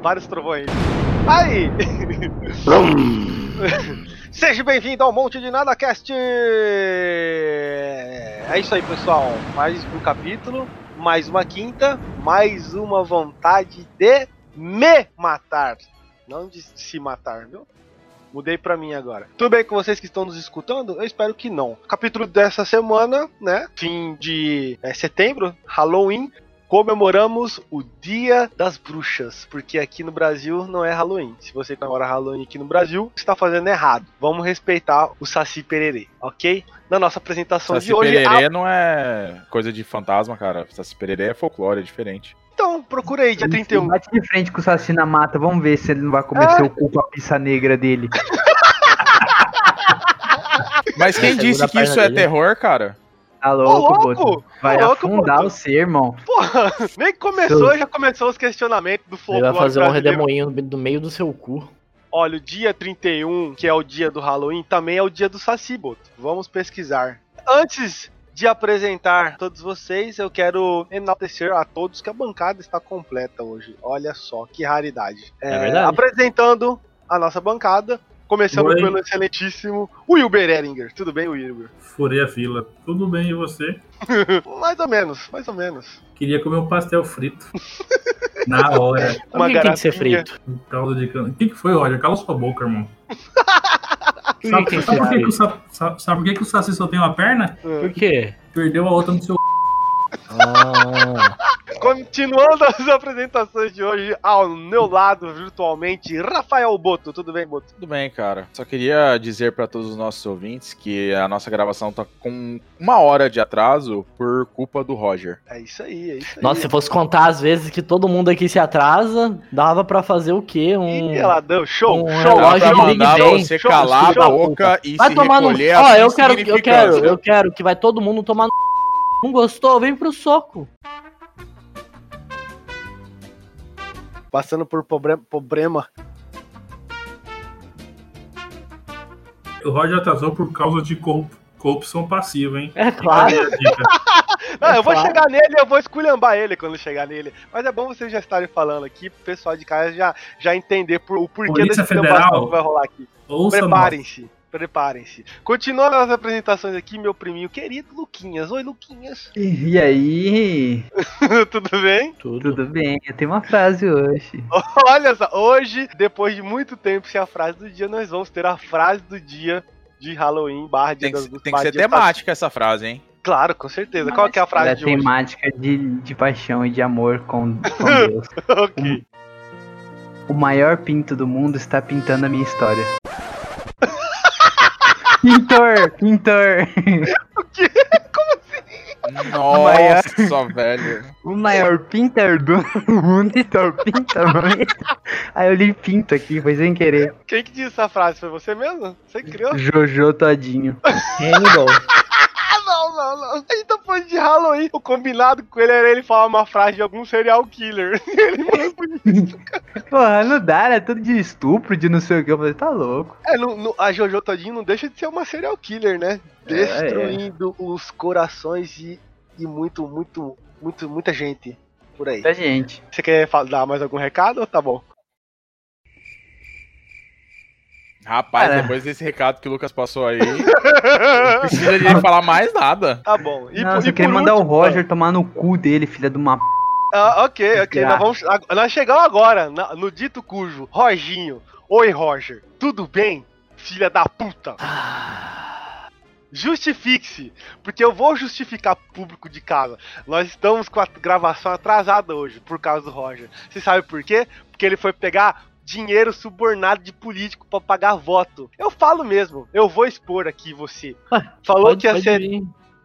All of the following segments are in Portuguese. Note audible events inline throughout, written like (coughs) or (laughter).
vários trovões. Aí! (laughs) Seja bem-vindo ao Monte de Nada Cast! É isso aí, pessoal. Mais um capítulo, mais uma quinta, mais uma vontade de me matar. Não de se matar, viu? Mudei pra mim agora. Tudo bem com vocês que estão nos escutando? Eu espero que não. Capítulo dessa semana, né? Fim de é, setembro, Halloween. Comemoramos o Dia das Bruxas, porque aqui no Brasil não é Halloween. Se você comemora Halloween aqui no Brasil, está fazendo errado. Vamos respeitar o Saci Pererê, ok? Na nossa apresentação Saci de hoje. Pererê a- não é coisa de fantasma, cara. Saci Pererê é folclore, é diferente. Então, procura aí, dia Ele 31. Bate de frente com o Saci na mata, vamos ver se ele não vai comer É. seu cu com a pizza negra dele. Mas quem disse que isso é dele. terror, cara? Tá louco, louco! Boto? Vai Ô, louco, afundar Boto. o ser, irmão. Porra, (laughs) nem começou, já começou os questionamentos do Ele folclore vai fazer um redemoinho no meio do seu cu. Olha, o dia 31, que é o dia do Halloween, também é o dia do Saci, Boto. Vamos pesquisar. Antes de apresentar todos vocês, eu quero enaltecer a todos que a bancada está completa hoje. Olha só, que raridade. É verdade. Apresentando a nossa bancada, começando Oi. pelo excelentíssimo Wilber Eringer. Tudo bem, Wilber? Furei a fila. Tudo bem, e você? (laughs) Mais ou menos, mais ou menos. Queria comer um pastel frito. (laughs) Na hora. Por que tem que ser frito? Um caldo de cana. O que, que foi, Roger? Cala sua boca, irmão. (laughs) Sabe, por que, que o, sabe, sabe por que, que o Saci só tem uma perna? Por quê? Perdeu a outra no seu. Ah, Continuando (laughs) as apresentações de hoje, ao meu lado, virtualmente, Rafael Boto. Tudo bem, Boto? Tudo bem, cara. Só queria dizer pra todos os nossos ouvintes que a nossa gravação tá com uma hora de atraso por culpa do Roger. É isso aí, é isso aí. nossa, se fosse contar as vezes que todo mundo aqui se atrasa, dava pra fazer o quê? Um. Ih, ela deu show, um show, relógio pra de Big mandar você Show, calar show. a boca e Vai se tomar no. recolher Ó, a eu quero, eu quero, eu quero que vai todo mundo tomar no. Não gostou? Vem pro soco. Passando por problema. O Roger atrasou por causa de corrup- corrupção passiva, hein? É claro. (laughs) Não, eu vou claro. chegar nele, eu vou esculhambar ele quando chegar nele. Mas é bom vocês já estarem falando aqui, pro pessoal de casa já, já entender por, o porquê Polícia desse Federal. que vai rolar aqui. Preparem-se, preparem-se. Continuando as apresentações aqui, meu priminho querido Luquinhas. Oi, Luquinhas. E aí? (laughs) Tudo bem? Tudo. Tudo bem? Eu tenho uma frase hoje. (laughs) Olha só, hoje, depois de muito tempo sem a frase do dia, nós vamos ter a frase do dia de Halloween barra dia Tem das tem que ser temática essa frase, hein? Claro, com certeza. Qual que é a frase é de hoje? temática de, de paixão e de amor com, com (laughs) Deus. ok. O maior pinto do mundo está pintando a minha história. Pintor, pintor. Nossa, velho. O maior pintor do mundo minha história. Aí eu li pinto aqui, foi sem querer. Quem que disse essa frase? Foi você mesmo? Você criou? Jojo todinho. Hannibal. Não, não, não. A gente tá falando de Halloween. O combinado com ele era ele falar uma frase de algum serial killer. (laughs) Ele mandou- Porra, não dá, é tudo de estupro, de não sei o que. Eu falei, tá louco. é, a Jojo Todinho não deixa de ser uma serial killer, né? Destruindo os corações de, de muito, muito, muito, muita gente por aí. Da gente. Você quer dar mais algum recado ou tá bom? Rapaz, Cara. depois desse recado que o Lucas passou aí, (laughs) não precisa de falar mais nada. Tá bom. E, não, por- você e queria por mandar o último- Roger tomar no cu dele, filha de uma p. Ah, ok, ok. Ah. Nós, vamos, nós chegamos agora na- no dito cujo. Roginho. Oi, Roger. Tudo bem, filha da puta? Justifique-se, porque eu vou justificar pro público de casa. Nós estamos com a gravação atrasada hoje por causa do Roger. Você sabe por quê? Porque ele foi pegar dinheiro subornado de político pra pagar voto. Eu falo mesmo, eu vou expor aqui você. (laughs) Falou Pode, que ia ser vir.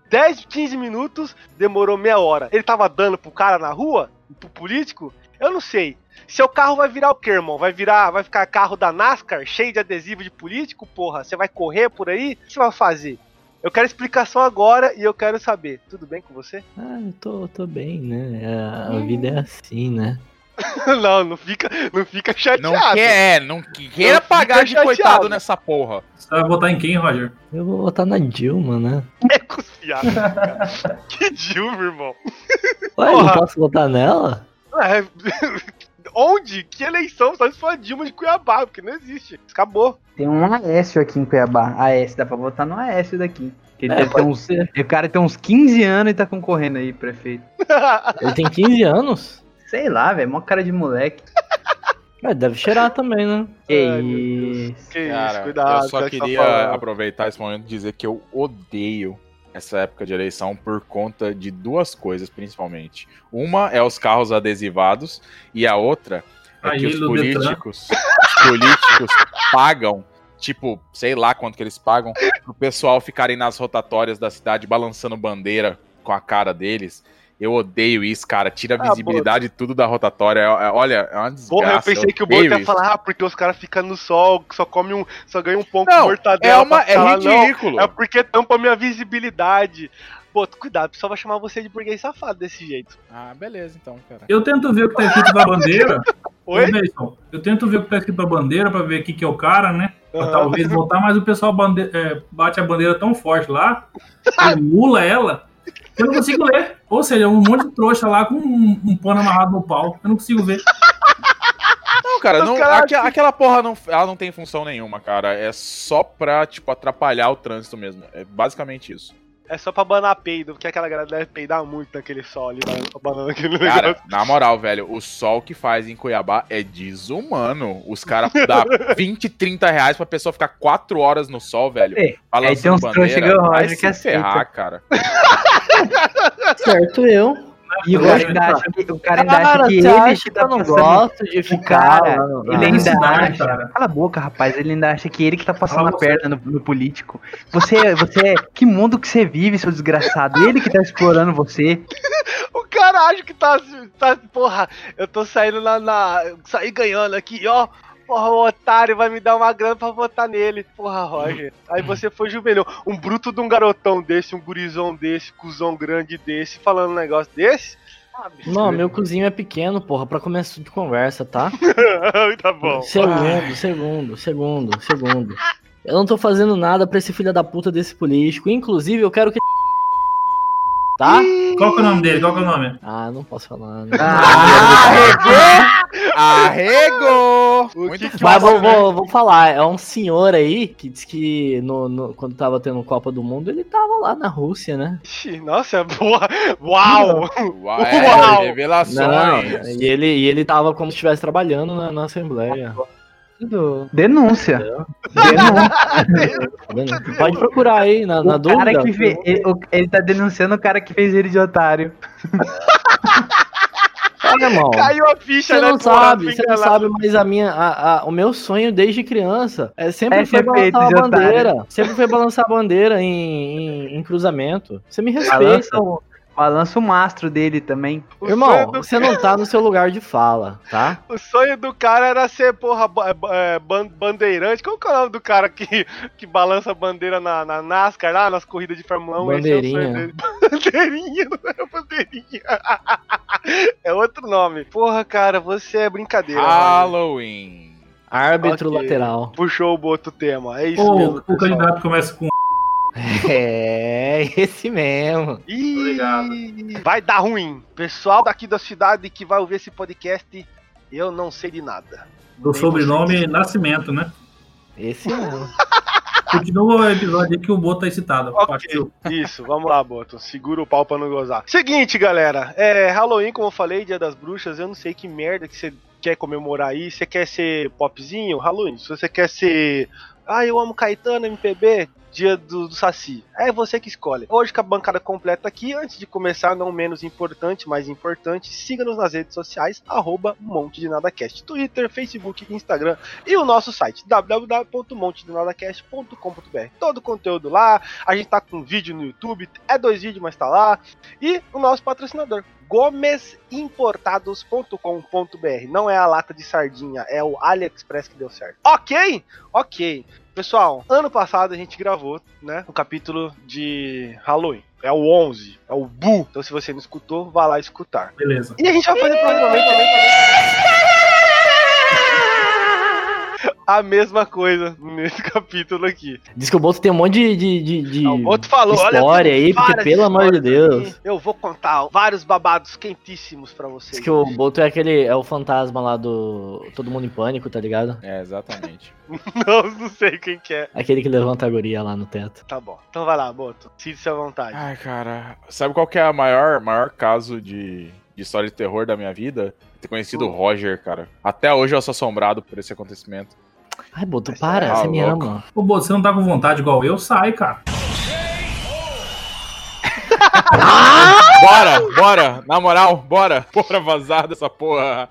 10, 15 minutos, demorou meia hora. Ele tava dando pro cara na rua? Pro político? Eu não sei. Seu carro vai virar o quê, irmão? Vai virar, vai ficar carro da NASCAR, cheio de adesivo de político, porra? Você vai correr por aí? O que você vai fazer? Eu quero explicação agora e eu quero saber. Tudo bem com você? Ah, eu tô, tô bem, né? A, a vida é assim, né? (laughs) não, não fica, não fica chateado. Não quer, não queira Não pagar de coitado chateado. nessa porra. Você vai votar em quem, Roger? Eu vou votar na Dilma, né? (laughs) É cuspiado, cara. (laughs) que Dilma, irmão. Ué, não Porra. posso votar nela? É, Onde? Que eleição? Só se for a Dilma de Cuiabá, porque não existe. Acabou. Tem um Aécio aqui em Cuiabá. Aécio, dá pra votar no Aécio daqui. Que ele É, pode uns, ser. o cara tem uns 15 anos e tá concorrendo aí, prefeito. Ele tem 15 anos? Sei lá, velho, mó cara de moleque. (laughs) É, deve cheirar também, né? Que Ai, isso. Que Cara, isso, cuidado. eu só tá queria aproveitar esse momento e dizer que eu odeio essa época de eleição por conta de duas coisas, principalmente. Uma é os carros adesivados e a outra é Aí, que os políticos, os políticos (laughs) pagam, tipo, sei lá quanto que eles pagam, pro pessoal ficarem nas rotatórias da cidade balançando bandeira com a cara deles. Eu odeio isso, cara. Tira a Ah, visibilidade tudo da rotatória. É- é- olha, é uma desgraça. Porra, eu pensei que o Boto ia falar, ah, porque os caras ficam no sol, só come um, só ganha um pão com Não, mortadela. É, uma, é lá. Não, ridículo. É porque tampa a minha visibilidade. Pô, cuidado, o pessoal vai chamar você de burguês safado desse jeito. Ah, beleza, então, cara. Eu tento ver o que tá escrito na bandeira. (laughs) Oi? Ô, eu tento ver o que tá escrito na bandeira pra ver o que é o cara, né? Pra Aham. talvez votar, mas o pessoal bande- é, bate a bandeira tão forte lá, (laughs) emula ela, eu não consigo ler. Ou seja, um monte de trouxa lá com um, um pano amarrado no pau. Eu não consigo ver. Não, cara, não, aque- aquela porra não, ela não tem função nenhuma, cara. É só pra, tipo, atrapalhar o trânsito mesmo. É basicamente isso. É só pra banar peido, porque aquela galera deve peidar muito naquele sol ali, banando aquele Cara, negócio. na moral, velho, o sol que faz em Cuiabá é desumano. Os caras (laughs) dão 20, 30 reais pra pessoa ficar 4 horas no sol, velho. É, aí tem uns trouxa bandeira. igual o Vai Roger se que aceita. ferrar, cara. (laughs) Certo eu. E o cara ainda acha que, o cara ainda acha que você ele acha que tá eu não gosto de O ficar ele na ainda cidade, acha. cara. Cala a boca, rapaz. Ele ainda acha que ele que tá passando a você. perna no, no político. Você, você. Que mundo que você vive, seu desgraçado? Ele que tá explorando você. (laughs) O cara acha que tá, tá. Porra, eu tô saindo na. na saí ganhando aqui, ó. Porra, o otário vai me dar uma grana pra votar nele. Porra, Roger. Aí você foi juvenil. Um bruto de um garotão desse, um gurizão desse, cuzão grande desse, falando um negócio desse. Ah, bicho. Não, meu cozinho é pequeno, porra, pra começo de conversa, tá? (laughs) tá bom. Segundo, segundo, segundo, segundo. Eu não tô fazendo nada pra esse filho da puta desse político. Inclusive, eu quero que. Tá? Qual que é o nome dele? Qual que é o nome? Ah, não posso falar. Né? (laughs) Arregou! Arregou! Muito que que Mas fácil, vou, né? vou, vou falar, é um senhor aí que disse que no, no- quando tava tendo Copa do Mundo, ele tava lá na Rússia, né? Ixi, Nossa, boa. Uau! Uau, é, Uau! revelações. Não, e ele, e ele tava como se estivesse trabalhando na, na Assembleia. Denúncia. Denúncia. Pode procurar aí, na, na o cara dúvida. que fe- ele, o- ele tá denunciando o cara que fez ele de otário. (laughs) Olha, irmão. Caiu a ficha, Você né? não sabe, você não sabe, mas a minha, a- a- o meu sonho desde criança é sempre É foi balançar a bandeira. Sempre foi balançar a bandeira em, em- em cruzamento. Você me respeita. Balança o, mastro dele também. O Irmão, do- você não tá no seu lugar de fala, tá? (laughs) O sonho do cara era ser, porra, é, ban- bandeirante. Qual que é o nome do cara que, que balança a bandeira na, na NASCAR, lá nas corridas de Fórmula 1? Esse é o sonho Bandeirinha. dele. (laughs) Bandeirinha, não era bandeirinha. (laughs) é outro nome. Porra, cara, você é brincadeira. mano. Halloween. Árbitro Ok. lateral. Puxou o outro tema. É isso mesmo. o pessoal. candidato começa com. É, (laughs) esse mesmo. Ih, Obrigado. vai dar ruim. Pessoal daqui da cidade que vai ouvir esse podcast, eu não sei de nada. Do Nem sobrenome Nascimento, né? Esse mesmo. (laughs) Continua o episódio aí que o Boto tá excitado. Ok, Partiu. isso, vamos lá, Boto. Segura o pau pra não gozar. Seguinte, galera. É Halloween, como eu falei, Dia das Bruxas. Eu não sei que merda que você quer comemorar aí. Você quer ser popzinho? Halloween. Se você quer ser. Ah, eu amo Caetano, MPB. Dia do, do Saci. É você que escolhe. Hoje com a bancada completa aqui, antes de começar, não menos importante, mais importante, siga-nos nas redes sociais, arroba Monte de Nadacast. Twitter, Facebook, Instagram e o nosso site, www.montedenadacast.com.br. Todo o conteúdo lá, a gente tá com vídeo no YouTube, é dois vídeos, mas tá lá. E o nosso patrocinador, gomesimportados.com.br. Não é a lata de sardinha, é o AliExpress que deu certo. Ok? Ok. Pessoal, ano passado a gente gravou, né, o capítulo de Halloween. É o 11, é o Bu. Então se você não escutou, vá lá escutar. Beleza. E a gente vai fazer provavelmente também. A mesma coisa nesse (laughs) capítulo aqui. Diz que o Boto tem um monte de, de, de, de O outro falou, olha, história tem aí, porque pelo amor de Deus. aqui. Eu vou contar vários babados quentíssimos pra vocês. Diz que o Boto é aquele, é o fantasma lá do Todo Mundo em Pânico, tá ligado? É, exatamente. (laughs) Não, não sei quem que é. Aquele que levanta a guria lá no teto. Tá bom. Então vai lá, Boto. Sinta-se à vontade. Ai, cara, sabe qual que é o maior, maior caso de, de história de terror da minha vida? Ter conhecido o Hum. Roger, cara. Até hoje eu sou assombrado por esse acontecimento. Ai, Boto, Mas para, tá você me ama. Ô, Boto, você não tá com vontade igual eu? Sai, cara. (laughs) Bora, bora, na moral, bora, bora vazar dessa porra.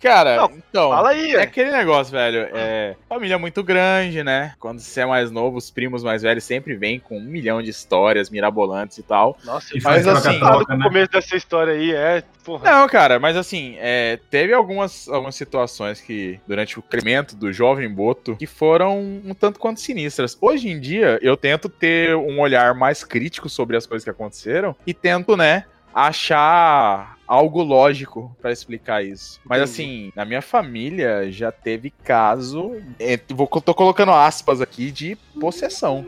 Cara, Não, então, Fala aí, é é. aquele negócio, velho, é família muito grande, né? Quando você é mais novo, os primos mais velhos sempre vêm com um milhão de histórias mirabolantes e tal. Nossa, E faz faz assim, troca-troca, no né? começo dessa história aí, é. Porra. Não, cara, mas assim, é, teve algumas, algumas situações que, durante o crescimento do jovem Boto, que foram um tanto quanto sinistras. Hoje em dia, eu tento ter um olhar mais crítico sobre as coisas que aconteceram e tento, né, achar algo lógico pra explicar isso. Mas assim, na minha família já teve caso, é, vou, tô colocando aspas aqui, de possessão.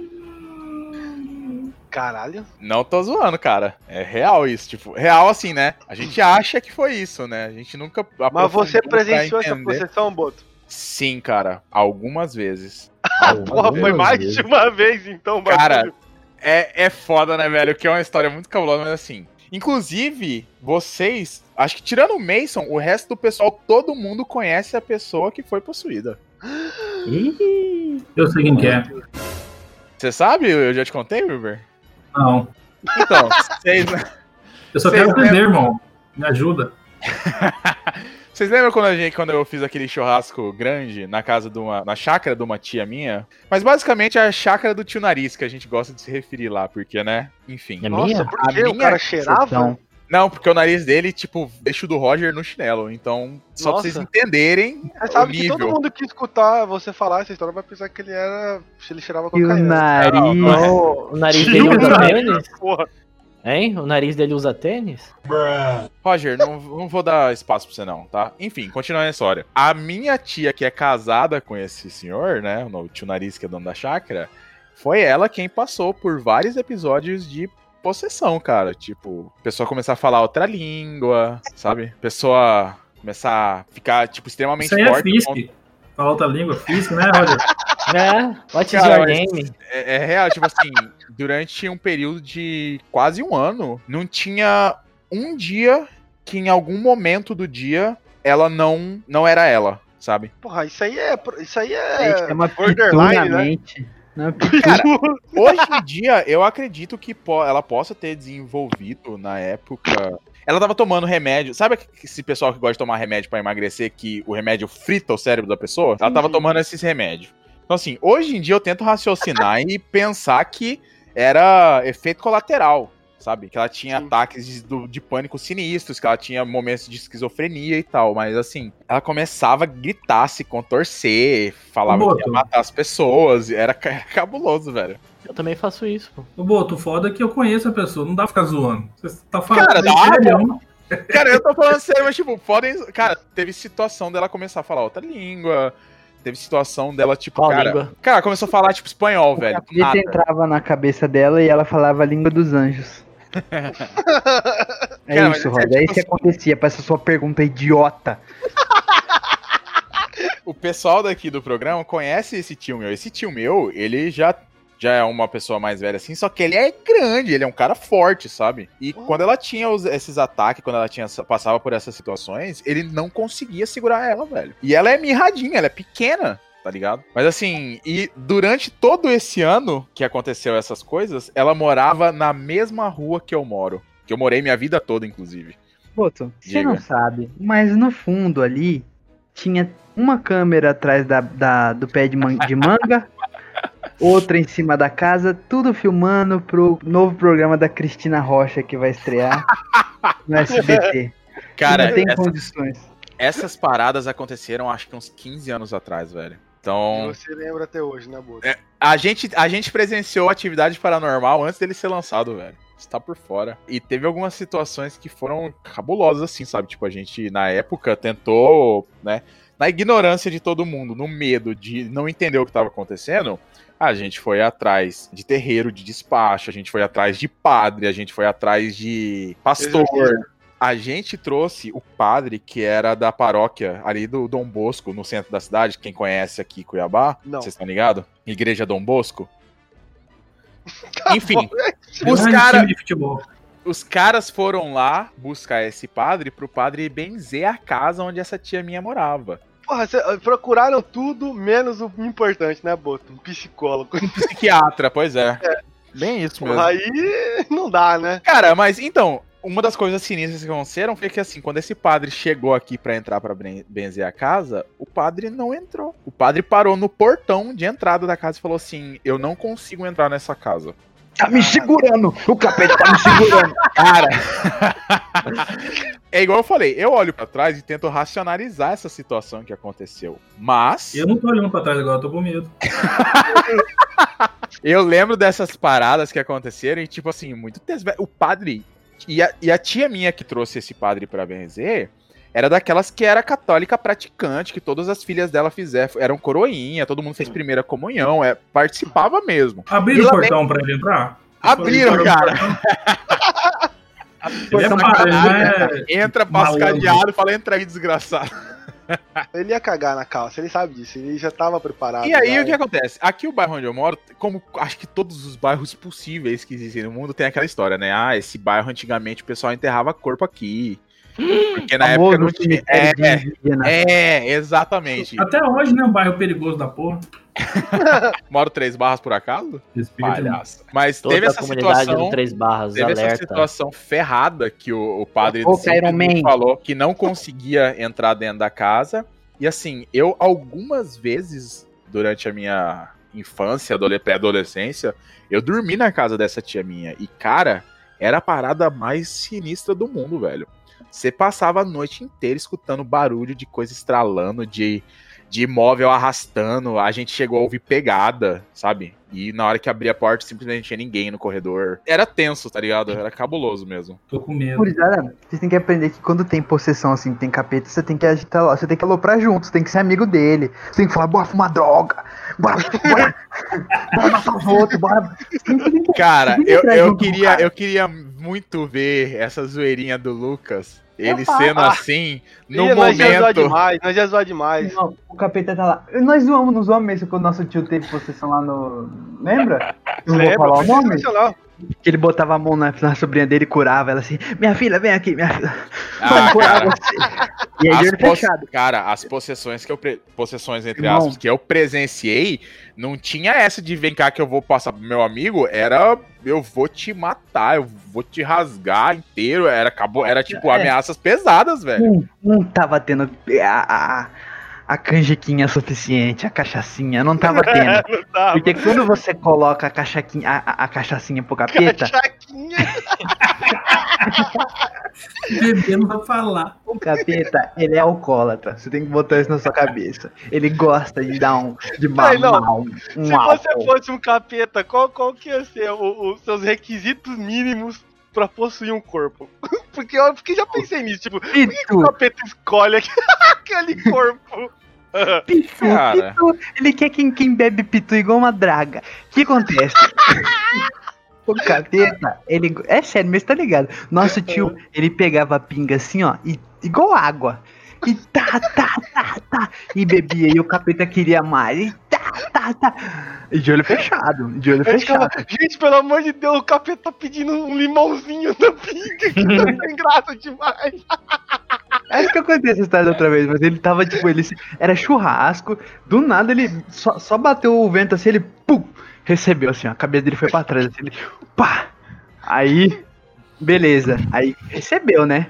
Caralho. Não tô zoando, cara. É real isso, tipo, real assim, né? A gente acha que foi isso, né? A gente nunca Mas você presenciou essa possessão, Boto? Sim, cara, algumas vezes. (laughs) Porra, foi mais de uma vez, então, o Cara, bagulho. É, é foda, né, velho? Que é uma história muito cabulosa, mas assim. Inclusive, vocês, acho que tirando o Mason, o resto do pessoal, todo mundo conhece a pessoa que foi possuída. (gasps) Ih, Eu sei quem que é. Você sabe? Eu já te contei, Wilber? Não. Então, vocês, Eu só Vocês quero aprender, irmão. Me ajuda. (laughs) Vocês lembram quando, a gente, quando eu fiz aquele churrasco grande na casa de uma. na chácara de uma tia minha? Mas basicamente é a chácara do tio Nariz, que a gente gosta de se referir lá, porque, né? Enfim. É Nossa, minha? por A quê? O minha cara cheirava? Então, Não, porque o nariz dele, tipo, deixa o do Roger no chinelo. Então, só Nossa. pra vocês entenderem Você sabe que todo mundo que escutar você falar essa história vai pensar que ele era. se ele cheirava e o nariz. o, (laughs) o nariz dele usa tênis? Porra. Hein? O nariz dele usa tênis? Roger, não, não vou dar espaço pra você não, tá? Enfim, continuando a história. A minha tia, que é casada com esse senhor, né? O tio Nariz, que é dono da chácara, foi ela quem passou por vários episódios de possessão, cara. Tipo, pessoa começar a falar outra língua, sabe? Pessoa começar a ficar, tipo, extremamente Isso aí é forte. Fisk. Fala outra língua, Fisk, né, Roger? (laughs) É, what is Cara, name? É, é real, tipo assim, durante um período de quase um ano, não tinha um dia que em algum momento do dia ela não não era ela, sabe? Porra, isso aí é. Isso aí Aí é. chama borderline, na né? Cara, (laughs) hoje em dia eu acredito que po- ela possa ter desenvolvido na época. Ela tava tomando remédio. Sabe esse pessoal que gosta de tomar remédio pra emagrecer, que o remédio frita o cérebro da pessoa? Ela tava Sim. tomando esses remédios. Então, assim, hoje em dia eu tento raciocinar e pensar que era efeito colateral, sabe? Que ela tinha Sim. ataques de, do- de pânico sinistros, que ela tinha momentos de esquizofrenia e tal. Mas, assim, ela começava a gritar, se contorcer, falava Ô, que ia Boto. matar as pessoas. Era ca- (laughs) cabuloso, velho. Eu também faço isso, pô. Ô, Boto, foda é que eu conheço a pessoa, não dá pra ficar zoando. Você tá falando. Cara, dá, sério, Cara, eu tô falando sério, mas tipo, podem. Cara, teve situação dela começar a falar outra língua. Teve situação dela, tipo, Qual cara. língua? Cara, começou a falar, tipo, espanhol, O velho. nada. entrava na cabeça dela e ela falava a língua dos anjos. É Cara, isso, é Roger. É tipo isso que assim- acontecia pra essa sua pergunta idiota. (laughs) O pessoal daqui do programa conhece esse tio meu. Esse tio meu, ele já. Já é uma pessoa mais velha assim, só que ele é grande, ele é um cara forte, sabe? E Oh. quando ela tinha os- esses ataques, quando ela tinha passava por essas situações, ele não conseguia segurar ela, velho. E ela é mirradinha, ela é pequena, tá ligado? Mas assim, e durante todo esse ano que aconteceu essas coisas, ela morava na mesma rua que eu moro. Que eu morei minha vida toda, inclusive. Boto, você não sabe, mas no fundo ali tinha uma câmera atrás da, da- do pé de, man- de manga, (laughs) outra em cima da casa, tudo filmando pro novo programa da Cristina Rocha que vai estrear no (laughs) SBT. Cara, não tem essa- condições. essas paradas aconteceram acho que uns 15 anos atrás, velho. Então, Você lembra até hoje, né, Boto? a gente, a gente presenciou atividade paranormal antes dele ser lançado, velho. está por fora. E teve algumas situações que foram cabulosas, assim, sabe? Tipo, a gente, na época, tentou, né? Na ignorância de todo mundo, no medo de não entender o que estava acontecendo, a gente foi atrás de terreiro de despacho, a gente foi atrás de padre, a gente foi atrás de pastor. A gente trouxe o padre que era da paróquia ali do Dom Bosco, no centro da cidade. Quem conhece aqui Cuiabá, Não. vocês estão ligados? Igreja Dom Bosco. Enfim, Grande os, cara, time de futebol. os caras foram lá buscar esse padre pro padre benzer a casa onde essa tia minha morava. Porra, cê- procuraram tudo menos o importante, né, Boto? Um psicólogo. Psiquiatra, pois é. Bem isso mesmo. Aí não dá, né? Cara, mas então, uma das coisas sinistras que aconteceram foi que assim, quando esse padre chegou aqui pra entrar pra ben- benzer a casa, o padre não entrou. O padre parou no portão de entrada da casa e falou assim: "Eu não consigo entrar nessa casa". Tá me segurando! O capeta tá me segurando! (laughs) Cara, é igual eu falei, eu olho pra trás e tento racionalizar essa situação que aconteceu. Mas Eu não tô olhando pra trás agora, eu tô com medo. (laughs) Eu lembro dessas paradas que aconteceram e, tipo assim, muito tempo. O padre. E a, e a tia minha que trouxe esse padre pra benzer era daquelas que era católica praticante, que todas as filhas dela fizeram. Eram coroinha, todo mundo fez primeira comunhão, é, participava mesmo. Abriram o portão pra ele entrar? Abriram, cara. (laughs) Ele é Portão padre, pra né? Entra, passa Malandro. cadeado, fala, entra aí, desgraçado. Ele ia cagar na calça, ele sabe disso, ele já tava preparado. E aí, já. o que acontece? Aqui o bairro onde eu moro, como acho que todos os bairros possíveis que existem no mundo, tem aquela história, né? Ah, esse bairro antigamente o pessoal enterrava corpo aqui. Porque na época não tinha. É, indígena. é, exatamente. Até hoje, né? Um bairro perigoso da porra. Moro três barras por acaso? Palhaço. Mas Toda teve essa situação. Três Barras, Teve essa alerta. situação ferrada que o, o padre Man. falou que não conseguia entrar dentro da casa. E assim, eu algumas vezes durante a minha infância, adole- pré-adolescência, eu dormi na casa dessa tia minha. E, cara, era a parada mais sinistra do mundo, velho. Você passava a noite inteira escutando barulho de coisa estralando, de, de imóvel arrastando. A gente chegou a ouvir pegada, sabe? E na hora que abria a porta, simplesmente não tinha ninguém no corredor. Era tenso, tá ligado? Era cabuloso mesmo. Tô com medo. Gurizada, vocês têm que aprender que quando tem possessão assim, tem capeta, você tem que agitar lá, você tem que aloprar junto, você tem que ser amigo dele. Você tem que falar, bora fumar droga, bora, bora, bora matar os outros, bora. Cara, eu, eu, queria, cara. eu queria muito ver essa zoeirinha do Lucas. Ele faço. sendo Ah. assim, no Ih, Nós já zoa momento. demais, nós já zoa demais. Não, o capeta tá lá. Nós zoamos, não zoamos mesmo quando nosso tio teve possessão lá no. Lembra? Não vou Lembra? falar o nome? Que ele botava a mão na, na sobrinha dele e curava ela assim: Minha filha, vem aqui, minha filha. Ah, curar você. E aí As poss- fechado. Cara, as possessões que eu. pre- Possessões, entre Irmão. aspas, que eu presenciei, não tinha essa de vem cá que eu vou passar pro meu amigo. Era eu vou te matar, eu vou te rasgar inteiro. Era, acabou, era tipo É. ameaças pesadas, velho. Não, não tava tendo a, a, a canjiquinha suficiente, a cachaçinha, não tava (laughs) tendo. Não dá, Porque quando você coloca a, cachaquinha, a, a, a cachaçinha pro capeta, Cachaquinha. (laughs) Bebendo pra falar. o capeta, ele é alcoólatra. Você tem que botar isso na sua cabeça. Ele gosta de dar um. de mamar um, um Se álcool. você fosse um capeta, qual, qual que ia ser o- os seus requisitos mínimos pra possuir um corpo? (laughs) Porque eu porque já pensei nisso, tipo, por que, que o capeta escolhe aqu- aquele corpo? (laughs) pitu, Cara. pitu. Ele quer quem, quem bebe pitu igual uma draga. O que acontece? (laughs) O capeta, ele. É sério, mas tá ligado? Nosso tio, ele pegava a pinga assim, ó, e, igual água. E tá, tá, tá, tá. E bebia, e o capeta queria mais. E tá, tá, tá. E de olho fechado, de olho Eu ficava, fechado. gente, pelo amor de Deus, o capeta tá pedindo um limãozinho na pinga, que tá sem graça demais. (laughs) Acho que eu contei essa história outra vez, mas ele tava, tipo, ele era churrasco, do nada ele só, só bateu o vento assim, ele pum, recebeu assim, a cabeça dele foi pra trás, assim, ele pá. Aí, beleza, aí recebeu, né?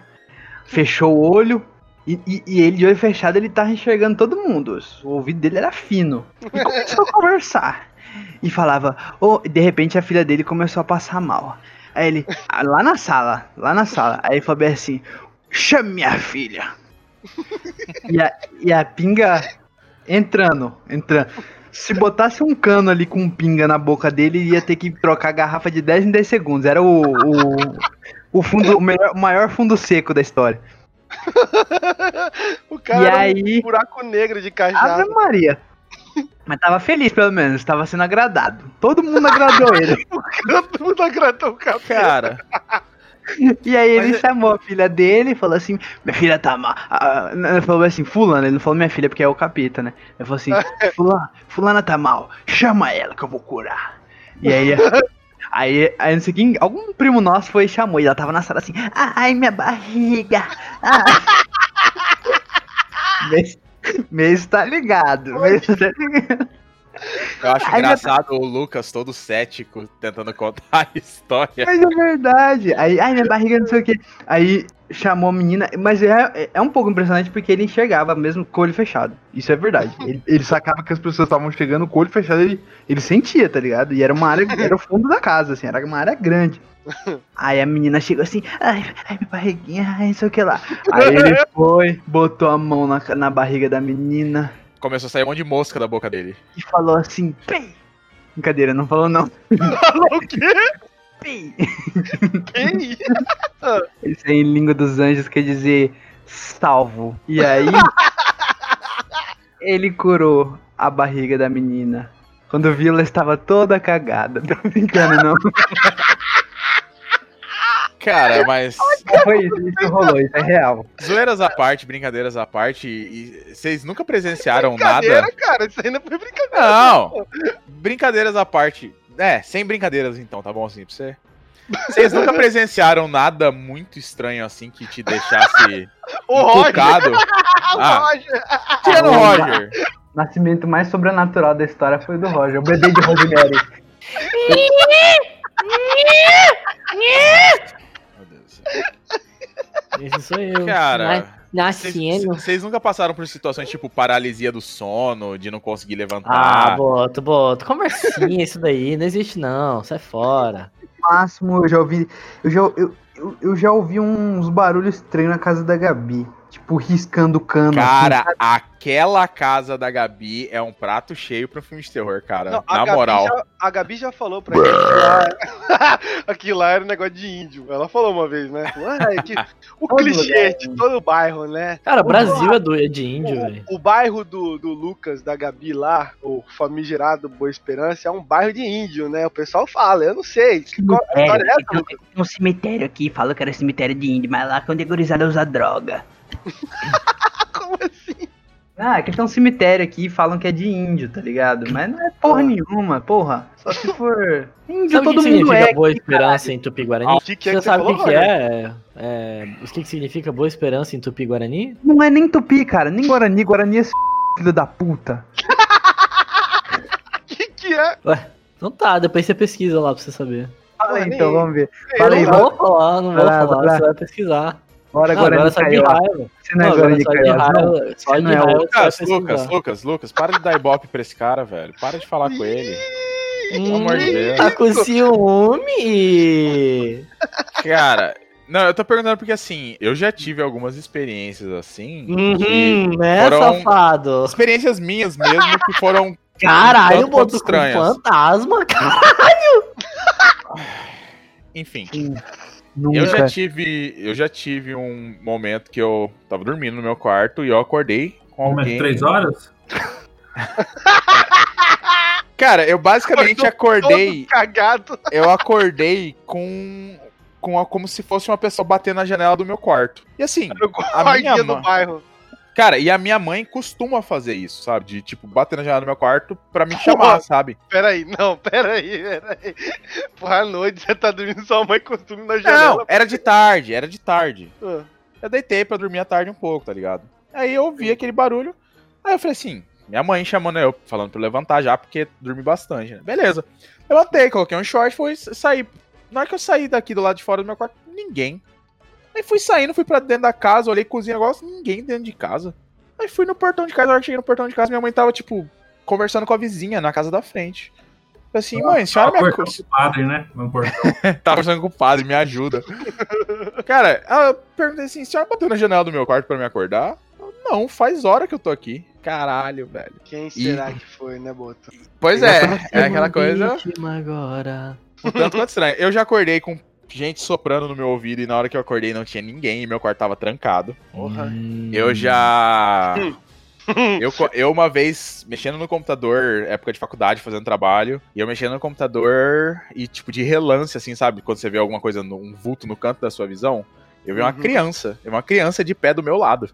Fechou o olho e, e- e ele de olho fechado, ele tava enxergando todo mundo. O ouvido dele era fino. E começou a conversar. E falava, oh, de repente a filha dele começou a passar mal. Aí ele, ah, lá na sala, lá na sala. Aí ele falou assim, chame minha filha. e, a, e a pinga entrando, entrando. Se botasse um cano ali com pinga na boca dele, ia ter que trocar a garrafa de 10 em 10 segundos. Era o, o, o fundo, o, melhor- o maior fundo seco da história. (laughs) o cara E era aí- um buraco negro de cachaça. Ave Maria. Mas tava feliz, pelo menos. Tava sendo agradado. Todo mundo agradou ele. (laughs) Todo mundo agradou o capeta. Cara, E aí ele Mas é- chamou a filha dele e falou assim: Minha filha tá mal. Ah, Ele falou assim: Fulana. Ele não falou minha filha porque é o capeta, né? Ele falou assim: (laughs) Fulana, fulana tá mal. Chama ela que eu vou curar. E aí. (laughs) Aí, aí não sei quem, algum primo nosso foi e chamou, e ela tava na sala assim, ai, minha barriga, ai. (laughs) Mês, mês tá ligado, mês tá ligado. Eu acho Ai, engraçado o Lucas todo cético tentando contar a história. Mas é verdade. Aí, ai, minha barriga não sei o que. Aí chamou a menina, mas é, é um pouco impressionante porque ele enxergava mesmo com o olho fechado. Isso é verdade. Ele, ele sacava que as pessoas estavam chegando com o olho fechado, ele, ele sentia, tá ligado? E era uma área, era o fundo da casa, assim, era uma área grande. Aí a menina chegou assim, ai, ai minha barriguinha, ai, não sei o que lá. Aí ele foi, botou a mão na, na barriga da menina Começou a sair um monte de mosca da boca dele. e falou assim, pei. Brincadeira, não falou não. (laughs) Falou o quê? Pei. Quem? Isso aí em língua dos anjos quer dizer salvo. E aí ele curou a barriga da menina. Quando viu, ela estava toda cagada. (laughs) Tô brincando, não. Cara, mas Foi isso, isso rolou, isso é real. zoeiras à parte, brincadeiras à parte, e vocês nunca presenciaram Brincadeira, nada? cara. Isso não foi brincadeira. Não! Brincadeiras à parte. É, sem brincadeiras então, tá bom assim pra você? Vocês nunca presenciaram nada muito estranho assim que te deixasse (laughs) O Roger. encucado? (laughs) O Ah, Roger. tirando o Roger. O nascimento mais sobrenatural da história foi o do Roger, o bebê de Rosemary. (laughs) Esse sou eu. Cara, Vocês- Nascendo. Vocês nunca passaram por situações tipo paralisia do sono, de não conseguir Ah, levantar? boto, boto. Conversinha isso daí. Não existe não. Sai fora. Máximo, eu já ouvi. Eu já, eu, eu, eu já ouvi uns barulhos estranhos na casa da Gabi. Tipo, riscando cano. Cara, assim, aquela casa da Gabi é um prato cheio pro filme de terror, cara. Não, Na Gabi moral. já- a Gabi já falou pra gente que lá, aquilo (laughs) lá era um negócio de índio. Ela falou uma vez, né? Falou, "Ah, é que o clichê lugar, de todo bairro, né? Cara, o Brasil é, do, é de índio, velho. O, o bairro do, do Lucas, da Gabi lá, o famigerado Boa Esperança, é um bairro de índio, né? O pessoal fala, eu não sei. Qual a história é essa, tem, Lucas? um cemitério aqui, fala que era cemitério de índio, mas lá quando a gurizada usa droga. (laughs) Como assim? Ah, que tem um cemitério aqui e falam que é de índio, tá ligado? Mas não é porra nenhuma, porra. Só se for. (laughs) Índio Sabe o que, todo que mundo significa é. Boa aqui, Esperança em Tupi-Guarani? O que, que é Você que sabe o que, é, é, O que, que significa Boa Esperança em Tupi-Guarani? Não é nem tupi, cara. Nem Guarani. Guarani é esse (laughs) filho da puta. O que, que é? Então tá, depois você pesquisa lá pra você saber. Fala aí, então, vamos ver. Fala aí, não- vou falar, não vou falar, você vai pesquisar. Bora, Não, Guarani agora só de raiva. Você não é agora só de raiva. Só de é raiva Lucas. Lucas, Lucas, Lucas, para de dar ibope pra esse cara, velho. Para de falar com ele. Pelo amor de Deus. Tá com ciúme! Cara, não, eu tô perguntando porque assim, eu já tive algumas experiências assim. Uhum, né, foram- safado? Experiências minhas mesmo que foram. Caralho, quanto botou com fantasma, (laughs) cara. Enfim. Nunca. Eu já tive. Eu já tive um momento que eu tava dormindo no meu quarto e eu acordei com alguém. três horas? (laughs) Cara, eu basicamente acordei. Todo cagado. Eu acordei com. com a- como se fosse uma pessoa batendo na janela do meu quarto. E assim, No A minha do mãe- bairro. Cara, e a minha mãe costuma fazer isso, sabe? De tipo, bater na janela do meu quarto pra me chamar, sabe? Peraí, não, peraí, peraí. Porra, à noite você tá dormindo, sua mãe costume na janela. Não, era de tarde, era de tarde. Ah, Eu deitei pra dormir à tarde um pouco, tá ligado? Aí eu ouvi aquele barulho. Aí eu falei assim, minha mãe chamando eu, falando pra eu levantar já, porque dormi bastante, né? Beleza. Levantei, coloquei um short, fui sair. Na hora que eu saí daqui do lado de fora do meu quarto, ninguém. Aí fui saindo, fui pra dentro da casa, olhei cozinha, negócio, ninguém dentro de casa. Aí fui no portão de casa, na hora que cheguei no portão de casa, minha mãe tava, tipo, conversando com a vizinha na casa da frente. Falei assim, mãe, a senhora me conversando com o padre, né? No portão. (laughs) Tava conversando com o padre, me ajuda. Cara, ela perguntei assim: a senhora bateu na janela do meu quarto pra me acordar? Eu, Não, faz hora que eu tô aqui. Caralho, velho. Quem será que foi, né, Boto? Pois é, é aquela coisa. Agora. um tanto quanto estranho. Eu já acordei com gente soprando no meu ouvido e na hora que eu acordei não tinha ninguém e meu quarto tava trancado. Porra. Hum. Eu já. (laughs) Eu, co- eu uma vez, mexendo no computador, época de faculdade, fazendo trabalho, e eu mexendo no computador e, tipo, de relance, assim, sabe? Quando você vê alguma coisa, no- um vulto no canto da sua visão, eu vi uma Uhum. criança. Eu vi uma criança de pé do meu lado.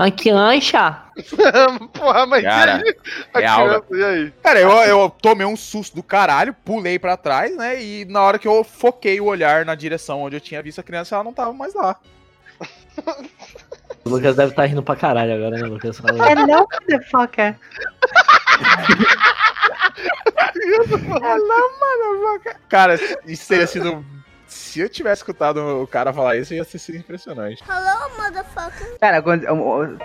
Ai, que ancha! (laughs) Porra, mas Cara, e aí? Criança, e aí? Cara, eu, eu tomei um susto do caralho, pulei pra trás, né? E na hora que eu foquei o olhar na direção onde eu tinha visto a criança, ela não tava mais lá. O Lucas deve estar rindo pra caralho agora, né, Lucas? Fala aí. Hello, motherfucker. Cara, isso teria sido. Se eu tivesse escutado o cara falar isso, ia ter sido impressionante. Cara, quando. eu- eu-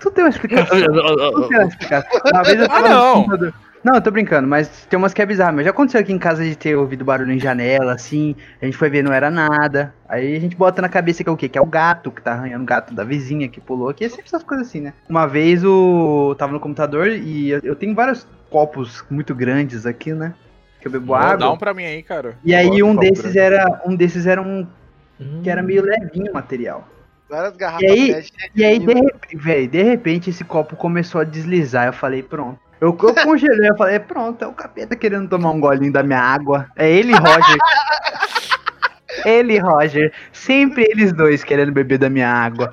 Tu tem uma explicação. (laughs) Tu tem uma explicação. Uma vez eu Ah, tava não. no computador. Não, eu tô brincando, mas tem umas que é bizarro. Mas já aconteceu aqui em casa de ter ouvido barulho em janela, assim. A gente foi ver, não era nada. Aí a gente bota na cabeça que é o quê? Que é o gato que tá arranhando o gato da vizinha que pulou aqui. É sempre essas coisas assim, né? Uma vez o. eu tava no computador e eu, eu tenho vários copos muito grandes aqui, né? Que eu bebo água. Dá um pra mim aí, cara. E aí um desses era. Um desses era um. Hum. que era meio levinho o material. Várias garrafas E aí- cheias E aí, de de repente, véi, de repente, esse copo começou a deslizar. Eu falei, pronto. Eu, eu congelei, eu falei, pronto, é o capeta querendo tomar um golinho da minha água. É ele e Roger. (laughs) ele e Roger. Sempre eles dois querendo beber da minha água.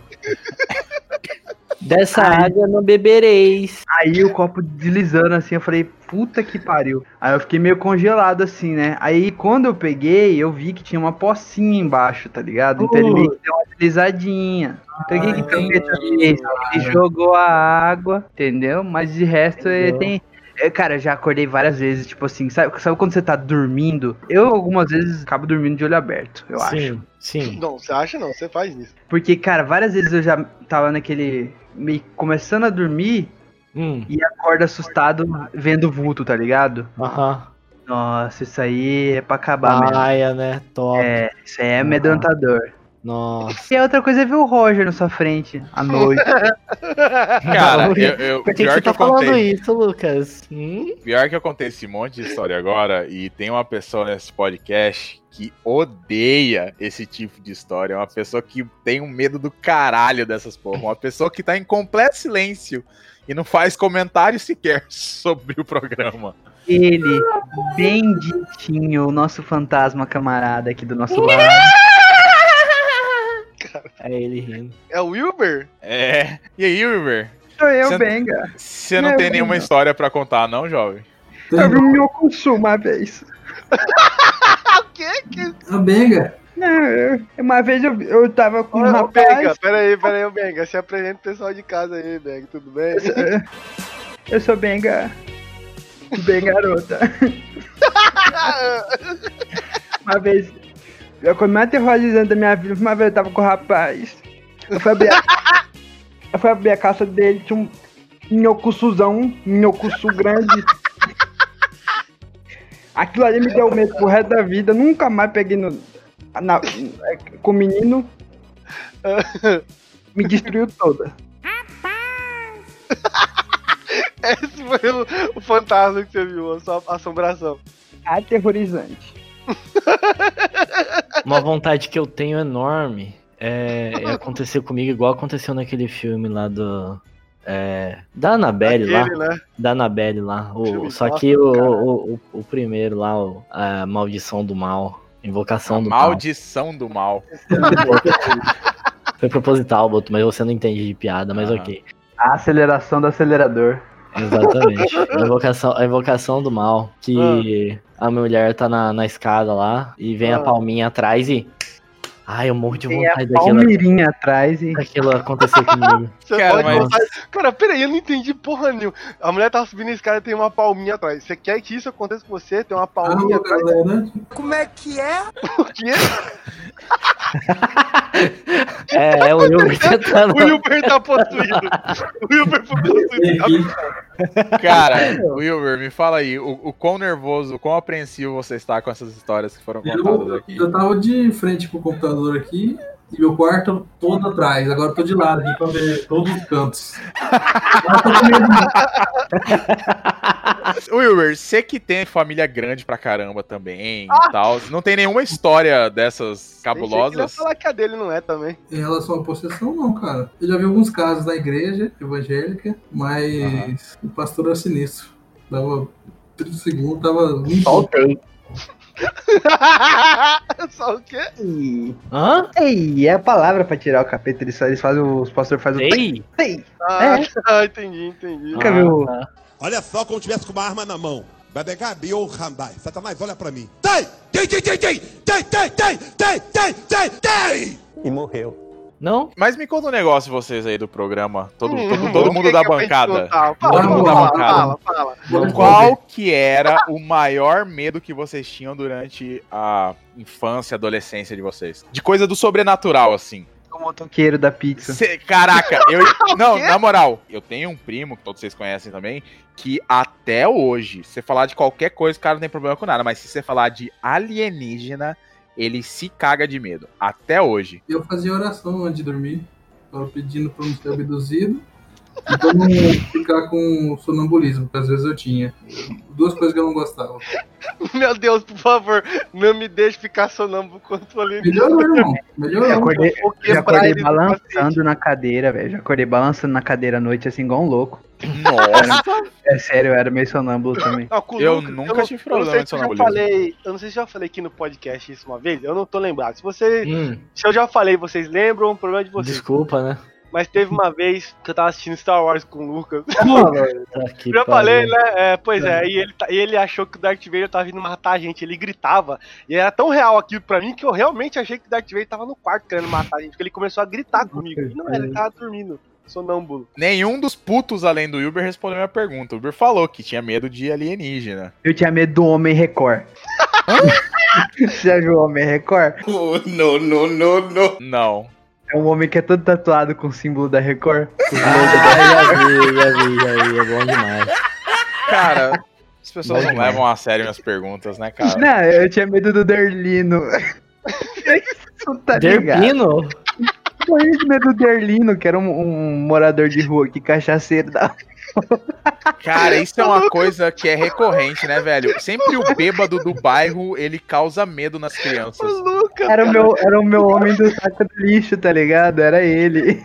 Dessa Ai. água não bebereis. Aí o copo deslizando assim, eu falei, puta que pariu. Aí eu fiquei meio congelado assim, né? Aí quando eu peguei, eu vi que tinha uma pocinha embaixo, tá ligado? Então ele meio que deu uma deslizadinha. Então o que que o fez? Ele jogou a água, entendeu? Mas de resto ele Entendeu? tem. É, Cara, eu já acordei várias vezes, tipo assim, sabe, sabe quando você tá dormindo? Eu algumas vezes acabo dormindo de olho aberto, eu acho. sim, sim. Não, você acha não, você faz isso. Porque, cara, várias vezes eu já tava naquele. meio que começando a dormir Hum, e acordo assustado vendo vulto, tá ligado? aham. Nossa, isso aí é pra acabar mesmo. Paia, né? Top. É, isso aí é amedrontador. Nossa. E a outra coisa é ver o Roger na sua frente à noite. (laughs) Cara, eu, eu- Por que, que pior você que eu tá falando contei. isso, Lucas? Hum? Pior que eu contei esse monte de história agora e tem uma pessoa nesse podcast que odeia esse tipo de história. Uma pessoa que tem um medo do caralho dessas porra. Uma pessoa que tá em completo silêncio e não faz comentário sequer (laughs) sobre o programa. Ele, bem ditinho, o nosso fantasma camarada aqui do nosso lado. É ele rindo. É o Wilber? É. E aí, Wilber? Sou eu, Você- Benga. Você não É, tem nenhuma não. história pra contar, não, jovem? Eu vi o meu consumo uma vez. (laughs) O quê? Que... A Benga. Não, eu- uma vez eu, eu tava com um Ô, Benga, rapaz. pera aí, pera aí, ô, Benga. Se apresenta o pessoal de casa aí, Benga, tudo bem? Eu sou Benga. Bem garota. (laughs) Uma vez, eu comi mais aterrorizante da minha vida. Uma vez eu tava com o rapaz. Eu fui abrir a, (laughs) eu fui abrir a calça dele, tinha um minhocuçuzão, um minhocuçu grande. Aquilo ali me deu medo pro resto da vida. Nunca mais peguei no, na- com o menino. (laughs) Me destruiu toda. Esse foi o, o fantasma que você viu, a sua assombração. Aterrorizante. (laughs) Uma vontade que eu tenho enorme é, é (laughs) acontecer comigo igual aconteceu naquele filme lá do. É, da Annabelle lá. Né? Da Annabelle lá. O, só que do o, o, o, o primeiro lá, o, a Maldição do Mal. Invocação do Maldição do mal. Mal. (laughs) Foi proposital, Boto, mas você não entende de piada, mas Ah. ok. A aceleração do acelerador. Exatamente. A (laughs) invocação, a invocação do mal. Que a mulher tá na, na escada lá e vem a Ah. palminha atrás e. Ai, eu morro de Tem a vontade daquilo, palmeirinha atrás e. daquilo acontecer comigo. (laughs) Você Cara, pode mas-. Cara, peraí, eu não entendi porra nenhuma. A mulher tá subindo a escada e tem uma palminha atrás. Você quer que isso aconteça com você? Tem uma palminha Alô, atrás. galera. O quê? (laughs) É, é o Wilber tentando. O Wilber tá possuído. O Wilber foi possuído. Cara, Wilber, me fala aí, o, o quão nervoso, o quão apreensivo você está com essas histórias que foram contadas Eu, aqui? eu tava de frente pro computador aqui e meu quarto todo atrás. Agora eu tô de lado aqui pra ver todos os cantos. Eu. (laughs) Wilber, você que tem família grande pra caramba também e tal, não tem nenhuma história dessas cabulosas? falar que a dele não é também. Em relação à possessão, não, cara. Eu já vi alguns casos na igreja evangélica, mas o pastor era sinistro. Dava 30 segundos, tava 20 Soltei. Só o quê? (laughs) Ei, Hã? Ei, é a palavra pra tirar o capeta. Eles, eles fazem, os pastores fazem o. Ei? Ei, Ah, (laughs) ah, entendi, entendi. Nunca viu? Ah, tá. Olha só como tivesse com uma arma na mão. Babegabi ou Randai. Satanás, olha pra mim. Tem! Tem, tem, tem, tem! Tem, tem, tem, tem, tem, tem, tem! E morreu. Não? Mas me conta um negócio vocês aí do programa, todo, Hum, todo, todo mundo que da que bancada. Fala, Todo mundo da fala, bancada. Fala, fala. Qual que era o maior medo que vocês tinham durante a infância, adolescência de vocês? De coisa do sobrenatural, assim. O motoqueiro da pizza. Cê- caraca, eu. (laughs) Não, na moral, eu tenho um primo, que todos vocês conhecem também, que até hoje, se você falar de qualquer coisa, o cara não tem problema com nada. Mas se você falar de alienígena, ele se caga de medo. Até hoje. Eu fazia oração antes de dormir. Tava pedindo pra não ser abduzido e pra não ficar com sonambulismo, que às vezes eu tinha. Duas coisas que eu não gostava. (laughs) Meu Deus, por favor, não me deixe ficar sonâmbulo quanto ali. Melhorou, irmão. Melhorou. Já acordei, já acordei balançando na cadeira, velho. Já acordei balançando na cadeira à noite, assim, igual um louco. Nossa, (laughs) É sério, eu era meio sonâmbulo também. Não, Eu Lucas, nunca tive eu não problema de se eu já sonambulismo. falei, Eu não sei se eu já falei aqui no podcast isso uma vez, eu não tô lembrado. Se você. Hum, Se eu já falei, vocês lembram, o problema é de vocês. desculpa, né? Mas teve uma vez que eu tava assistindo Star Wars com o Lucas. (laughs) Aqui, (laughs) já falei, né? É, pois é, e ele, tá- e ele achou que o Darth Vader tava vindo matar a gente. Ele gritava. E era tão real aquilo pra mim que eu realmente achei que o Darth Vader tava no quarto querendo matar a gente. Porque ele começou a gritar comigo. E não, ele tava dormindo. Sonâmbulo. nenhum dos putos além do Uber respondeu minha pergunta. O Uber falou que tinha medo de alienígena. Eu tinha medo do Homem Record. (laughs) Você já viu o Homem Record? Oh, no, no, no, no. Não. É um homem que é todo tatuado com o símbolo da Record. Ah, já vi, já vi, já vi. É bom demais. Cara, as pessoas não levam a sério minhas perguntas, né, cara? Não, eu tinha medo do Derlino. (laughs) Isso tá ligado? Derpino? Morri de medo do Derlino, que era um, um morador de rua que cachaceiro da. Cara, isso é uma coisa que é recorrente, né, velho? Sempre o bêbado do bairro, ele causa medo nas crianças. Era o meu, era o meu homem do saco do lixo, tá ligado? Era ele.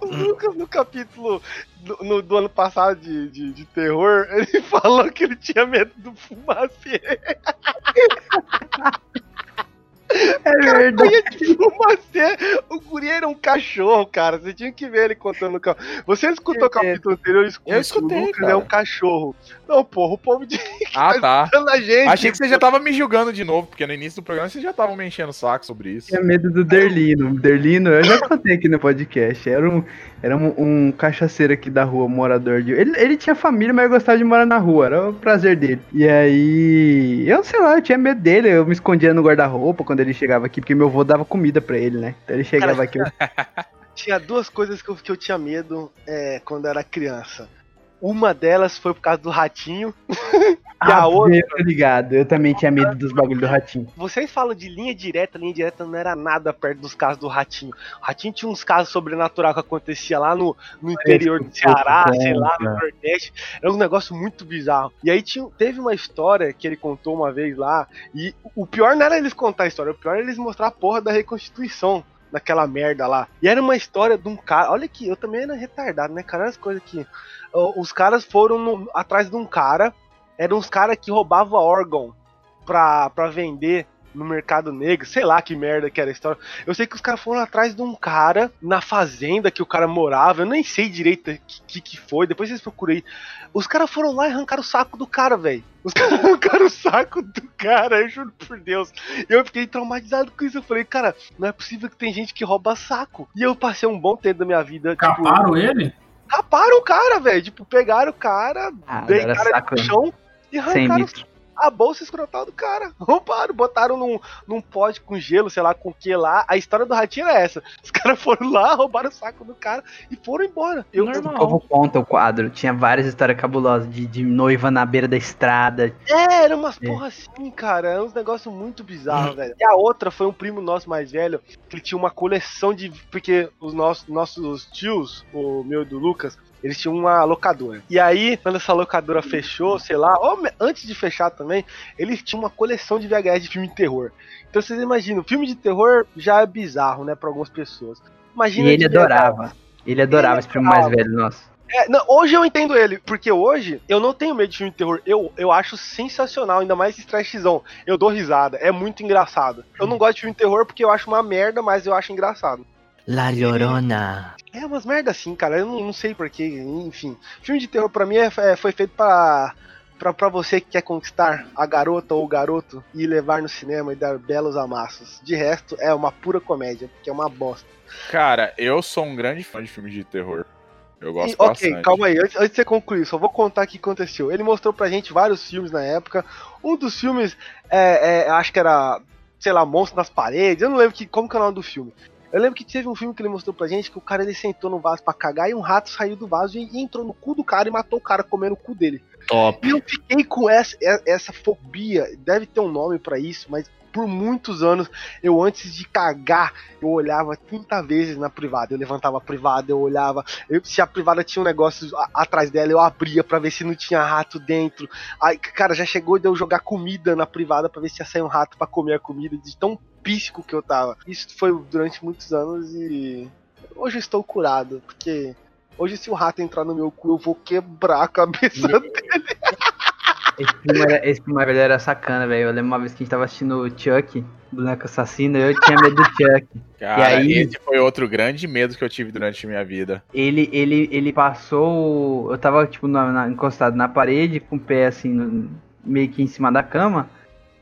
o Lucas no capítulo do, no- do ano passado de, de, de terror, ele (laughs) falou que ele tinha medo do fumacê. É verdade. Fumacê. O guri era um cachorro, cara. Você tinha que ver ele contando o carro. Você escutou o capítulo anterior? Eu escutei. Eu escutei, O Lucas cara. é um cachorro. Não, porra, o povo de (laughs) Ah, tá. a gente. Achei que você já tava me julgando de novo, porque no início do programa vocês já estavam me enchendo o saco sobre isso. Tinha medo do Derlino. Derlino, eu já contei aqui no podcast. Era um, era um, um cachaceiro aqui da rua, morador de. Ele, ele tinha família, mas gostava de morar na rua. Era o prazer dele. E aí. Eu sei lá, eu tinha medo dele. Eu me escondia no guarda-roupa quando ele chegava aqui, porque meu avô dava comida pra ele, né? Então ele chegava Cara, aqui. Eu... (laughs) Tinha duas coisas que eu, que eu tinha medo é, quando era criança. Uma delas foi por causa do ratinho. (laughs) E a outra- eu ligado. Eu também tinha medo dos bagulhos do ratinho. Vocês falam de linha direta, linha direta não era nada perto dos casos do Ratinho. O Ratinho tinha uns casos sobrenaturais que acontecia lá no, no interior do Ceará, sei lá, no Nordeste. Era um negócio muito bizarro. E aí tinha, teve uma história que ele contou uma vez lá, e o pior não era eles contar a história, o pior era eles mostrar a porra da reconstituição daquela merda lá. E era uma história de um cara. Olha aqui, eu também era retardado, né, cara? As coisas. Ó, Os caras foram no- atrás de um cara. Eram uns caras que roubavam órgão pra, pra vender no mercado negro, sei lá que merda que era a história. Eu sei que os caras foram atrás de um cara na fazenda que o cara morava, eu nem sei direito o que, que, que foi, depois vocês procurei. Os caras foram lá e arrancaram o saco do cara, velho. Os (laughs) caras arrancaram o saco do cara, eu juro por Deus. Eu fiquei traumatizado com isso. Eu falei, cara, não é possível que tem gente que rouba saco. E eu passei um bom tempo da minha vida, tipo, Caparam ele? caparam o cara, velho. Tipo, pegaram o cara, Ah, deitaram ele saco no chão e sem arrancaram litro. A bolsa escrotal do cara. (laughs) Roubaram, botaram num, num pote com gelo, sei lá com o que lá. A história do ratinho é essa. Os (laughs) caras foram lá, roubaram o saco do cara e foram embora. Eu, O povo conta o quadro. Tinha várias histórias cabulosas de, de noiva na beira da estrada. É, era umas É. porra assim, cara. Era uns negócios muito bizarros, velho. E a outra foi um primo nosso mais velho, que ele tinha uma coleção de. Porque os nossos, nossos tios, o meu e do Lucas, eles tinham uma locadora. E aí, quando essa locadora fechou, sei lá, ou antes de fechar também, eles tinham uma coleção de VHS de filme de terror. Então vocês imaginam, filme de terror já é bizarro, né, pra algumas pessoas. Imagina E ele adorava. Ele adorava Ele esse primo mais velho nosso. É, não, hoje eu entendo ele, porque hoje eu não tenho medo de filme de terror. Eu, eu acho sensacional, ainda mais trashzão. Eu dou risada, é muito engraçado. Eu não gosto de filme de terror porque eu acho uma merda, mas eu acho engraçado. La Llorona. É umas merda assim, cara. Eu não, não sei porquê, enfim. Filme de terror pra mim é- é- foi feito pra, pra, pra você que quer conquistar a garota ou o garoto e levar no cinema e dar belos amassos. De resto, é uma pura comédia, porque é uma bosta. Cara, eu sou um grande fã de filmes de terror. Eu gosto E, ok, bastante. calma aí, antes, antes de você concluir, só vou contar o que aconteceu. Ele mostrou pra gente vários filmes na época. Um dos filmes, é, é, acho que era, sei lá, Monstro nas Paredes. Eu não lembro que, como que é o nome do filme. Eu lembro que teve um filme que ele mostrou pra gente que o cara ele sentou no vaso pra cagar e um rato saiu do vaso e, e entrou no cu do cara e matou o cara comendo o cu dele. Top. E eu fiquei com essa, essa fobia, deve ter um nome pra isso, mas por muitos anos, eu antes de cagar, eu olhava 30 vezes na privada. Eu levantava a privada, eu olhava. eu- se a privada tinha um negócio a- atrás dela, eu abria pra ver se não tinha rato dentro. Aí, cara, já chegou de eu jogar comida na privada pra ver se ia sair um rato pra comer a comida, de tão píssico que eu tava. Isso foi durante muitos anos e hoje eu estou curado, porque hoje se o rato entrar no meu cu, eu vou quebrar a cabeça dele. Esse filme, era, esse filme velho era sacana, velho. Eu lembro uma vez que a gente tava assistindo o Chuck, boneco assassino, e eu tinha medo do Chuck. Cara, E aí- esse foi outro grande medo que eu tive durante a minha vida. Ele, ele, ele passou. Eu tava, tipo, na- na- encostado na parede, com o pé assim, no- meio que em cima da cama.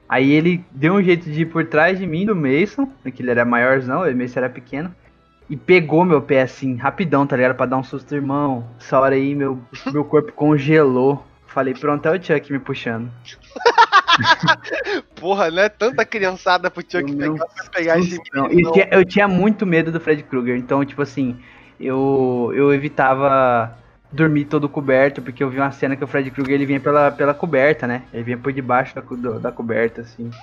Aí ele deu um jeito de ir por trás de mim, do Mason, que ele era maiorzão, o Mason era pequeno. E pegou meu pé assim, rapidão, tá ligado? Pra dar um susto, irmão. Essa hora aí, meu, meu corpo congelou. Falei, pronto, é o Chuck me puxando. (laughs) Porra, né? Tanta criançada pro Chuck pegar pra pegar esse Não, eu, tinha, eu tinha muito medo do Fred Krueger, então, tipo assim, eu, eu evitava dormir todo coberto, porque eu vi uma cena que o Fred Krueger ele vinha pela, pela coberta, né? Ele vinha por debaixo da, do- da coberta, assim. (laughs)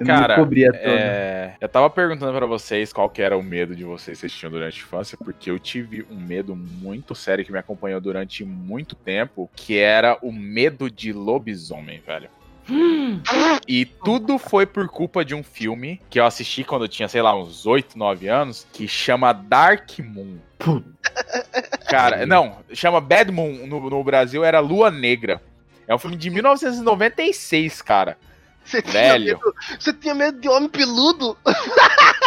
É. Cara, me cobria todo. É, eu tava perguntando pra vocês qual que era o medo de vocês que vocês tinham durante a infância, porque eu tive um medo muito sério que me acompanhou durante muito tempo, que era o medo de lobisomem, velho. (gasps) E tudo foi por culpa de um filme que eu assisti quando eu tinha, sei lá, uns 8, 9 anos, que chama Dark Moon. (laughs) Cara, não, chama Bad Moon no, no Brasil, era Lua Negra. É um filme de 1996, cara. Você Velho. medo, você tinha medo de homem peludo?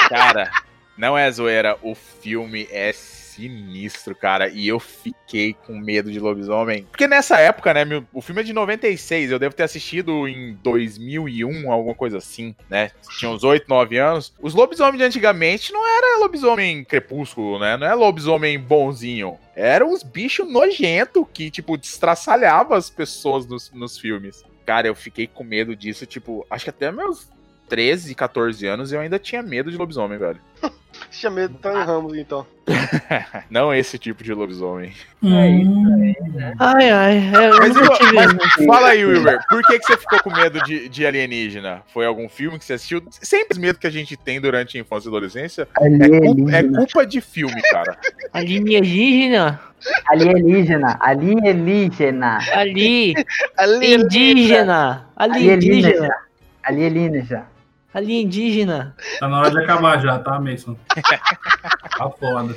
Cara, não é zoeira, o filme é sinistro, cara, e eu fiquei com medo de lobisomem. Porque nessa época, né, meu- o filme é de 96, eu devo ter assistido em 2001, alguma coisa assim, né? Tinha uns 8, 9 anos. Os lobisomens de antigamente não era lobisomem crepúsculo, né? Não é lobisomem bonzinho. Eram uns bichos nojentos que, tipo, destraçalhava as pessoas nos, nos filmes. Cara, eu fiquei com medo disso, tipo, acho que até meus 13, 14 anos eu ainda tinha medo de lobisomem, velho. (laughs) Tinha medo de Tony Ramos, então. (laughs) Não esse tipo de lobisomem. Hum, Ai, ai. É, eu Mas, mas fala aí, Wilber, por que, que você ficou com medo de, de alienígena? Foi algum filme que você assistiu? Sempre os medos que a gente tem durante a infância e adolescência é, culpa, é culpa de filme, cara. (laughs) Alienígena. alienígena, alienígena, Ali. Ali, Indígena. Alienígena. alienígena, alienígena. Alienígena. tá na hora de acabar já, tá, Mason? (laughs) Tá foda.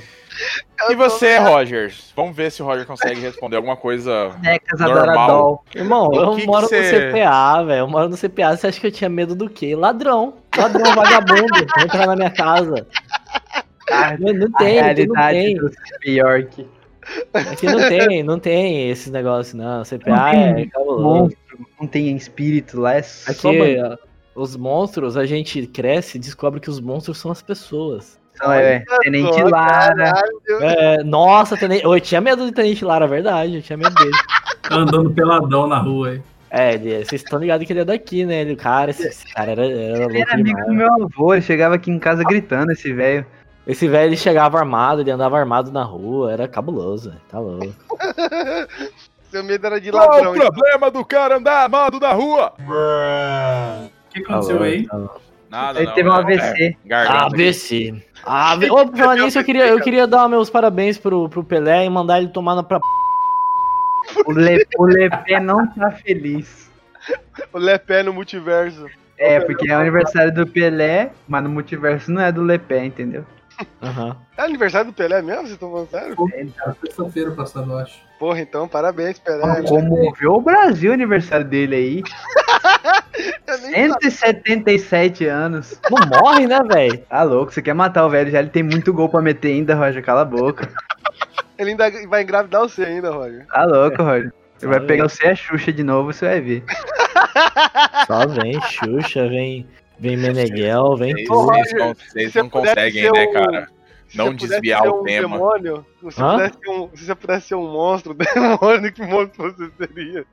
E você, Rogers? Vamos ver se o Roger consegue responder alguma coisa. Bonecas Normal. Irmão, O eu que que moro cê- no CPA, velho. Eu moro no CPA. Você acha que eu tinha medo do quê? Ladrão. Ladrão, (laughs) vagabundo. Entrar na minha casa. A, Não, não a tem, aqui não realidade tem. do York. Aqui não tem, não tem esses negócios, não. CPA Não tem é cabuloso. Monstro, não tem espírito lá, é só Aqui, bandido. ó, os monstros, a gente cresce e descobre que os monstros são as pessoas. Só, é, Tenente só, Lara. É, nossa, tenente... eu tinha medo de Tenente Lara, verdade. Eu tinha medo dele. (laughs) Tá andando peladão na rua aí. É, vocês estão ligados que ele é daqui, né? Ele, cara, esse, esse cara era, era Ele louco era amigo do meu avô, ele chegava aqui em casa gritando, esse velho. Esse velho ele chegava armado, ele andava armado na rua, era cabuloso, tá louco. (laughs) Seu medo era de Qual ladrão. o problema do cara andar armado na rua? O que aconteceu aí? louco. Nada, Ele não, teve um AVC. é. ABC. Ah, ô, por falar nisso, eu queria, eu queria dar meus parabéns pro, pro Pelé e mandar ele tomar na pra. O, Le, o Lepé não tá feliz. O Lepé no multiverso. É, porque é o aniversário do Pelé, mas no multiverso não é do Lepé, entendeu? Aham. É aniversário do Pelé mesmo? Vocês estão falando sério? Era Sexta-feira passada, eu acho. Porra, então, parabéns, Pelé. Comoveu o Brasil o aniversário dele aí. (laughs) Eu nem 177 anos. Não morre, né, velho? Tá louco, você quer matar o velho já? Ele tem muito gol pra meter ainda, Roger. Cala a boca. Ele ainda vai engravidar você ainda, Roger. Tá louco, Roger. Você vai pegar você e a Xuxa de novo, você vai ver. Só vem Xuxa, vem, vem Meneghel, vem Vocês, tudo. vocês não- conseguem, né, um- cara? Não desviar o um tema. Demônio, se, você Hã? pudesse ser um, se você pudesse ser um monstro, (laughs) demônio, que monstro você seria?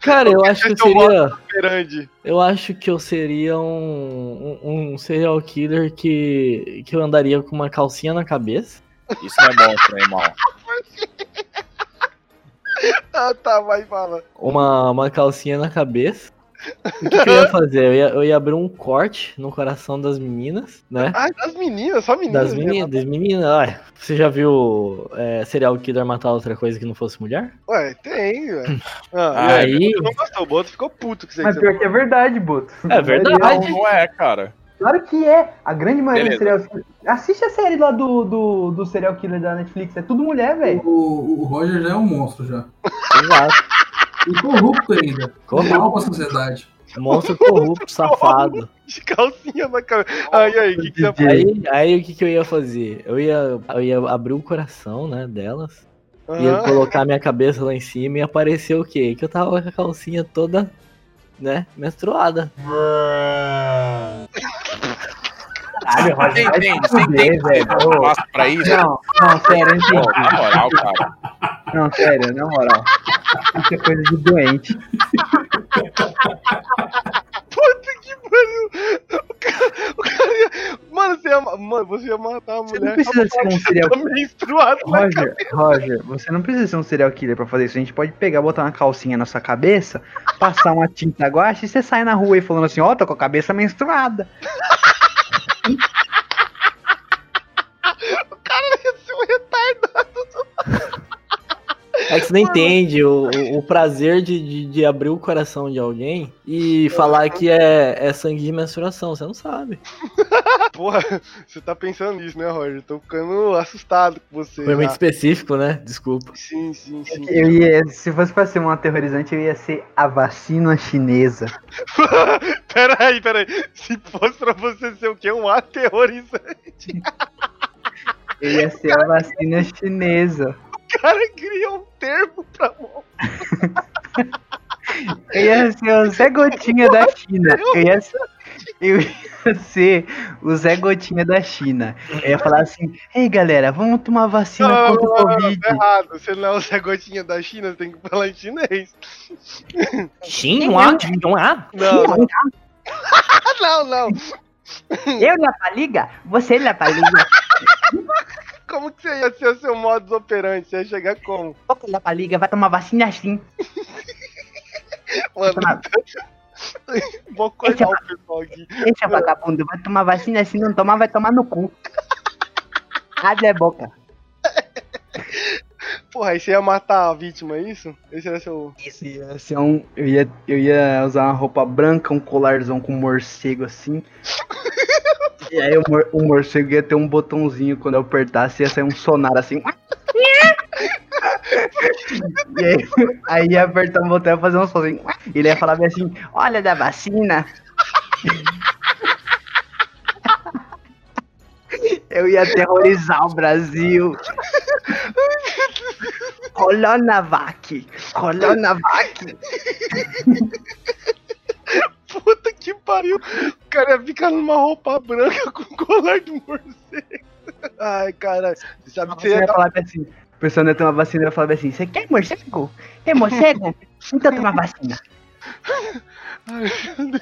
Cara, eu acho que eu é seria. Grande. Eu acho que eu seria um, um, um serial killer que, que eu andaria com uma calcinha na cabeça. Isso não é monstro, hein, irmão? (laughs) Ah, tá, vai, fala. Uma, uma calcinha na cabeça. O que, que eu ia fazer? Eu ia, eu ia abrir um corte no coração das meninas, né? Ah, das meninas, só meninas. Das mesmo. meninas, das meninas, olha. Você já viu é, serial killer matar outra coisa que não fosse mulher? Ué, tem, velho. (laughs) Ah, Ah, e aí, não gostou, o Boto ficou puto com isso aí. Mas que você pior que é verdade, Boto. É verdade. Não, não é, cara. Claro que é. A grande maioria Beleza. do serial killer. Assiste a série lá do, do, do serial killer da Netflix. É tudo mulher, velho. O, o Roger já é um monstro já. Exato. E corrupto ainda. Corrupto. Mal pra sociedade. Monstro corrupto, (laughs) safado. De calcinha na cabeça. Aí, o que, que você? Aí, aí o que, que eu ia fazer? Eu ia, eu ia abrir o coração, né, delas. Ia Aham. colocar minha cabeça lá em cima e aparecer o quê? Que eu tava com a calcinha toda, né, menstruada. Caralho, Você Roger. vai entende? se Você fuder, entende velho. pra isso? Não, não, sério, eu entendi. na moral, cara. Não, sério, na moral. Isso é coisa de doente. O cara, o cara ia... Mano, você ia, ma- mano, você ia matar a Você mulher. não precisa ser um serial na Roger, Roger, você não precisa ser um serial killer pra fazer isso. A gente pode pegar, botar uma calcinha na sua cabeça, passar uma tinta guache e você sai na rua aí falando assim, ó, tô com a cabeça menstruada. (laughs) É que você não entende o, o- prazer de, de, de abrir o coração de alguém e falar que é, é sangue de menstruação. Você não sabe. (laughs) Porra, você tá pensando nisso, né, Roger? Tô ficando assustado com você. Foi muito já. específico, né? Desculpa. Sim, sim, sim. Eu ia, se fosse pra ser um aterrorizante, eu ia ser a vacina chinesa. (laughs) peraí, peraí. Se fosse pra você ser o quê? Um aterrorizante. Eu ia ser a vacina chinesa. O (laughs) cara cria um termo pra mão. (laughs) Eu ia ser o Zé Gotinha da China. Eu ia ser, eu ia ser o Zé Gotinha da China. Eu ia falar assim, ei galera, vamos tomar vacina Não, contra o não, não, Covid. tá errado. Você não é o Zé Gotinha da China, você tem que falar em chinês. Xinhua, xinhua. Não, não. não, não. Eu na paliga, você na paliga. (laughs) Como que você ia ser o seu modus operandi? Você ia chegar como? (laughs) Você na paliga, vai tomar vacina assim. Mano, Tomar- (laughs) vou cortar o pessoal aqui. Deixa vagabundo, vai tomar vacina assim, não tomar, vai tomar no cu. Abre a boca. Porra, aí você ia matar a vítima, é isso? Esse era seu. Isso ia ser um. Eu ia, eu ia usar uma roupa branca, um colarzão com morcego assim. (laughs) E aí o, mor- o morcego ia ter um botãozinho quando eu apertasse, ia sair um sonar assim. (laughs) E aí, aí ia apertar o botão e fazer um sozinho. E ele ia falar bem assim, olha da vacina. (laughs) Eu ia aterrorizar o Brasil. Coronavac. Coronavac. Puta que pariu. O cara ia ficar numa roupa branca (laughs) com colar de morcego. Ai, cara. Você sabe que Você ia falar assim. A pessoa ia ter uma vacina e ia falar assim: Você quer morcego? Quer morcego? Então toma vacina.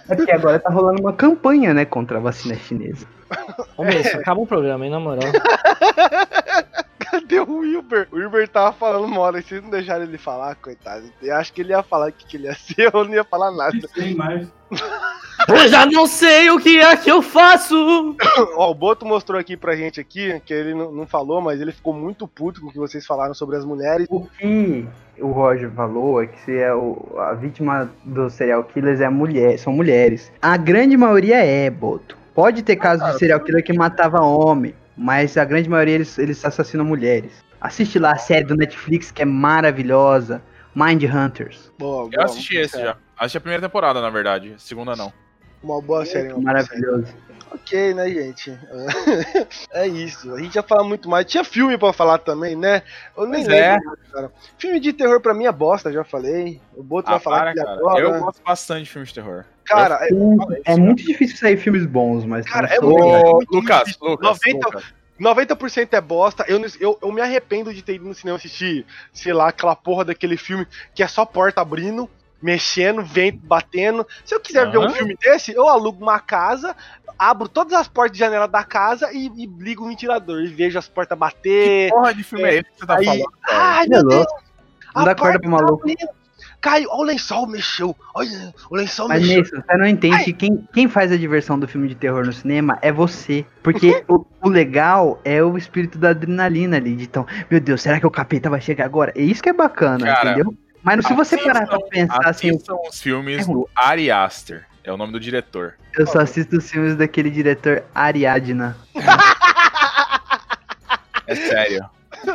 É porque agora tá rolando uma campanha, né, contra a vacina chinesa. (laughs) Ô, Messi, acaba o programa, hein, na moral. (laughs) (laughs) Cadê o Wilber? O Wilber tava falando uma hora, e vocês não deixaram ele falar, coitado. Eu acho que ele ia falar o que, que ele ia ser, eu não ia falar nada. Sei mais. (laughs) Eu já não sei o que é que eu faço! (coughs) Ó, o Boto mostrou aqui pra gente aqui, que ele não, não falou, mas ele ficou muito puto com o que vocês falaram sobre as mulheres. O que o Roger falou é que se é o, a vítima dos serial killers é a mulher, são mulheres. A grande maioria é, Boto. Pode ter casos de serial killer que matava homem, mas a grande maioria eles, eles assassinam mulheres. Assiste lá a série do Netflix que é maravilhosa, Mind Hunters. Boa, Eu boa, assisti esse já. Assisti a primeira temporada, na verdade. Segunda não. Uma boa série. uma série. Maravilhoso. Ok, né, gente? (laughs) é isso. A gente já fala muito mais. Tinha filme pra falar também, né? Eu nem Pois é. lembro, cara. Filme de terror pra mim é bosta, já falei. O Boto Ah, vai falar para, que ele cara. adora. Eu gosto bastante de filmes de terror. Cara, é, É muito difícil sair filmes bons, mas Cara, é sou- muito- Lucas, difícil. Lucas, 90 Lucas. 90% é bosta. Eu, eu, eu me arrependo de ter ido no cinema assistir, sei lá, aquela porra daquele filme que é só porta abrindo, mexendo, vento batendo. Se eu quiser ver um filme desse, eu alugo uma casa, abro todas as portas de janela da casa e, e ligo o ventilador e vejo as portas bater. Porra de filme é esse que você tá Aí, falando? ai Meu Deus! Não dá a corda porta pro maluco. tá abrindo. Caiu, ó, o lençol mexeu. Olha, o lençol Mas mexeu. Mason, você não entende que quem, quem faz a diversão do filme de terror no cinema é você. Porque o, o legal é o espírito da adrenalina ali. De então, meu Deus, será que o capeta vai chegar agora? É isso que é bacana, Cara, entendeu? Mas se você parar pra pensar assim, Assistam os filmes É do Ari Aster. É o nome do diretor. eu só assisto os filmes daquele diretor Ariadna. É sério.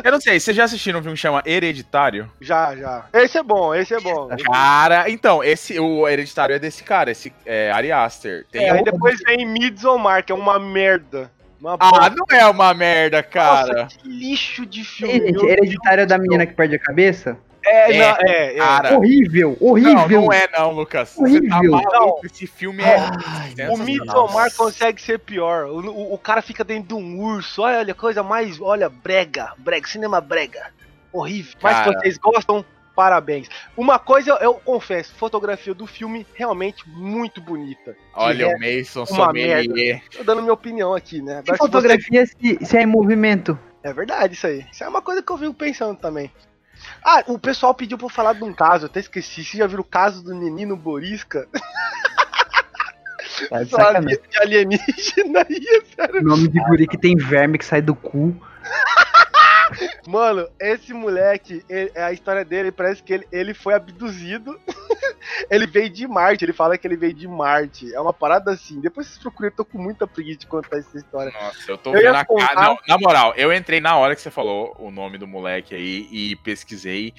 Eu não sei, vocês já assistiram um filme que chama Hereditário? Já, já. Esse é bom, esse é bom. Cara, então, esse, o Hereditário é desse cara, esse é Ari Aster. Tem É, aí depois vem Midsommar, que é uma merda. Uma Ah, não é uma merda, cara. Nossa, que lixo de filme. Ei, gente, meu hereditário é da menina que perde a cabeça? É, É, não, é, é. Cara, Horrível, não, horrível. não é não, Lucas. Você tá Horrível. maluco, esse filme é... O Midsommar consegue ser pior. O, o, o cara fica dentro de um urso. Olha, olha, coisa mais. Olha, brega. Brega, cinema brega. Horrível. Mas Cara. se vocês gostam, parabéns. Uma coisa eu, eu confesso: fotografia do filme realmente muito bonita. Olha Que o Mason uma sommelier. Tô dando minha opinião aqui, né? Agora, se você- fotografia se, se é em movimento? É verdade isso aí. Isso é uma coisa que eu vivo pensando também. Ah, o pessoal pediu pra eu falar de um caso, eu até esqueci. Vocês já viram o caso do menino Borisca? Tá de alienígena aí, é sério. Nome de guri que tem verme que sai do cu. Mano, esse moleque, ele- a história dele parece que ele, ele foi abduzido. Ele veio de Marte, ele fala que ele veio de Marte. É uma parada assim. Depois vocês procurem, eu tô com muita preguiça de contar essa história. Nossa, eu tô Eu vendo a contar- cara. Não, na moral, eu entrei na hora que você falou o nome do moleque aí e pesquisei.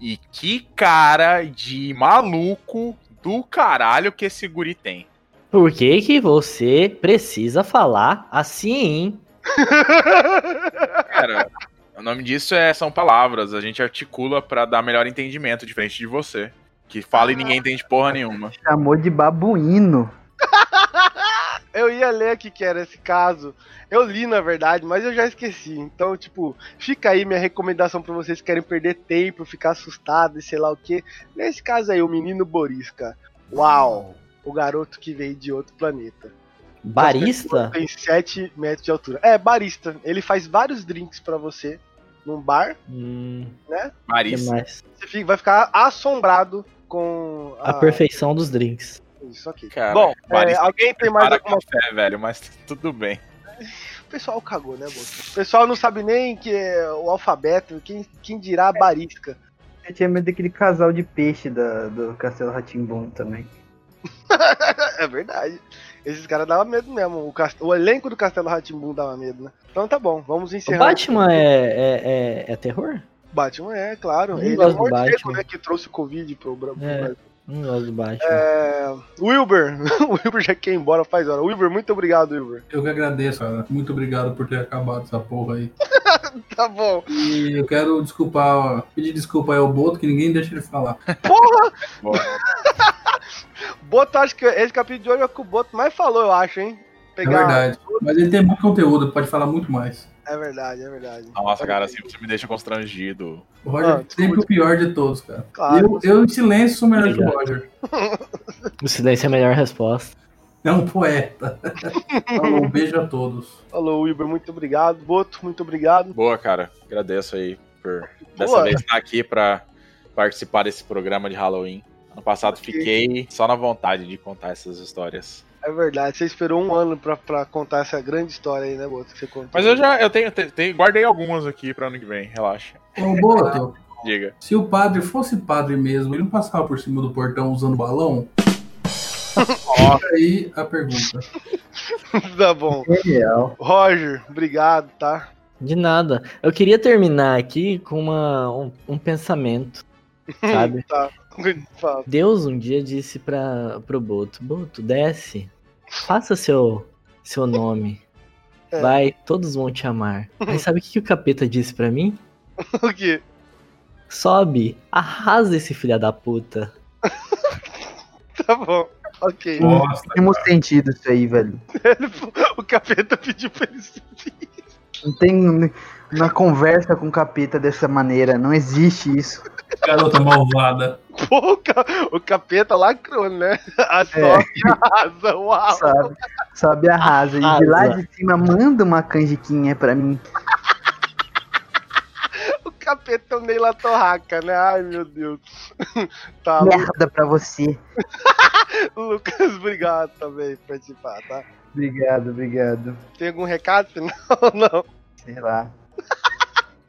E que cara de maluco do caralho que esse guri tem. Por que que você precisa falar assim? (laughs) Cara, o nome disso é, são palavras. A gente articula pra dar melhor entendimento, diferente de você. Que fala e ninguém entende porra nenhuma. (laughs) Chamou de babuíno. (laughs) Eu ia ler aqui que era esse caso. Eu li, na verdade, mas eu já esqueci. Então, tipo, fica aí minha recomendação pra vocês que querem perder tempo, ficar assustado e sei lá o que. Nesse caso aí, o menino Borisca. Uau! O garoto que veio de outro planeta. Barista? Tem 7 metros de altura. É, barista. Ele faz vários drinks pra você num bar. Hum, Marisa. mais? Você fica- vai ficar assombrado com A perfeição dos drinks. Isso aqui. Cara, Bom, é, alguém tem mais alguma café, velho, mas (laughs) tudo bem. O pessoal cagou, né, Boto? O pessoal não sabe nem que é o alfabeto, quem, quem dirá a barisca. Eu tinha medo daquele casal de peixe da, do Castelo Ratimbum também. (laughs) é verdade. Esses caras davam medo mesmo. O, cast... o elenco do Castelo Ratimbum dava medo, né? Então tá bom, vamos O encerrar. Batman é, é, é, é terror? Batman é, claro. Eu Ele é o morcego, né, que trouxe o Covid pro, pro É. Brasil. Não gosto do Batman. É... Wilber, (laughs) o Wilber já quer ir embora faz hora. Wilber, muito obrigado, Wilber. Eu que agradeço, cara. Muito obrigado por ter acabado essa porra aí. (laughs) Tá bom. E eu quero desculpar, pedir desculpa aí ao Boto, que ninguém deixa ele falar. (laughs) Boto, acho que esse capítulo de hoje é o que o Boto mais falou, eu acho, hein? Pegar. verdade. Mas ele tem muito conteúdo, pode falar muito mais. É verdade, é verdade. Nossa, cara, assim você me deixa constrangido. O Roger Ah, é sempre o pior de todos, cara. Claro. Eu, eu, em silêncio, sou melhor que o. Roger. (laughs) O silêncio é a melhor resposta. É um poeta. Falou, (laughs) um beijo a todos. Falou, Wilber, muito obrigado. Boto, muito obrigado. Boa, cara. Agradeço aí por dessa Boa. vez estar aqui pra participar desse programa de Halloween. Ano passado Ok. fiquei só na vontade de contar essas histórias. É verdade, você esperou um ano pra, pra contar essa grande história aí, né, Boto? Que você contou. Mas eu já eu tenho, te- tenho- guardei algumas aqui pra ano que vem, relaxa. Ô, Boto, (laughs) Diga. se o padre fosse padre mesmo, ele não passava por cima do portão usando balão? Fica aí a pergunta. (laughs) tá bom. Genial. Roger, obrigado, tá? De nada. Eu queria terminar aqui com uma, um, um pensamento, (laughs) sabe? Tá. (laughs) Deus um dia disse para pro Boto, Boto, desce, faça seu seu nome. (laughs) É. Vai, todos vão te amar. (laughs) Aí sabe o que, que o capeta disse pra mim? O quê? Sobe, arrasa esse filho da puta. Tá bom. Ok. Nossa, Tem muito sentido isso aí, velho. O capeta pediu pra ele subir. Não tem uma conversa com o capeta dessa maneira. Não existe isso. garota malvada. Pô, o, ca- o capeta lacrou, né? A sobe e arrasa. Uau. Sabe? Sobe arrasa. E de lá de cima manda uma canjiquinha pra mim. O capeta é o Neila Torraca, né? Ai, meu Deus. (laughs) Tá, Merda pra você. (laughs) Lucas, obrigado também por participar, tá? Obrigado, obrigado. Tem algum recado final? Não. Sei lá. (laughs)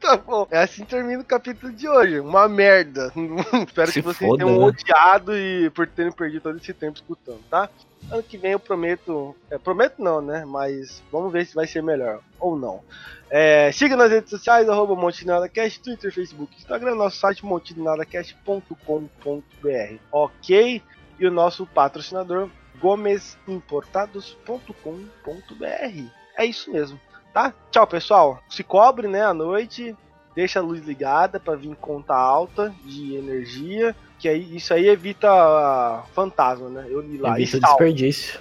Tá bom. É assim que termina o capítulo de hoje. Uma merda. (laughs) Espero Se que vocês foda, tenham né? odiado e por terem perdido todo esse tempo escutando, tá? Ano que vem eu prometo. É, prometo não, né? Mas vamos ver se vai ser melhor ou não. É, siga nas redes sociais, arroba MonteNadaCast, Twitter, Facebook, Instagram, nosso site montenadacast.com.br. Ok? E o nosso patrocinador, gomesimportados.com.br. É isso mesmo tá? Tchau, pessoal. Se cobre, né, à noite. Deixa a luz ligada para vir conta alta de energia. Que aí isso aí evita ah, fantasma, né? Eu li lá. Evita e desperdício.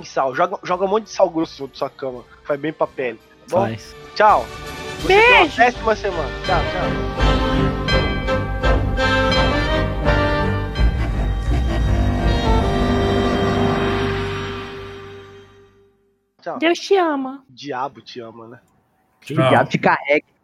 E sal. Joga, joga um monte de sal grosso sobre sua cama. Faz bem pra pele. Tá bom? Faz. Tchau. Você tem uma semana. Tchau, tchau. Tchau. Deus te ama. Diabo te ama, né? Que o diabo te carrega.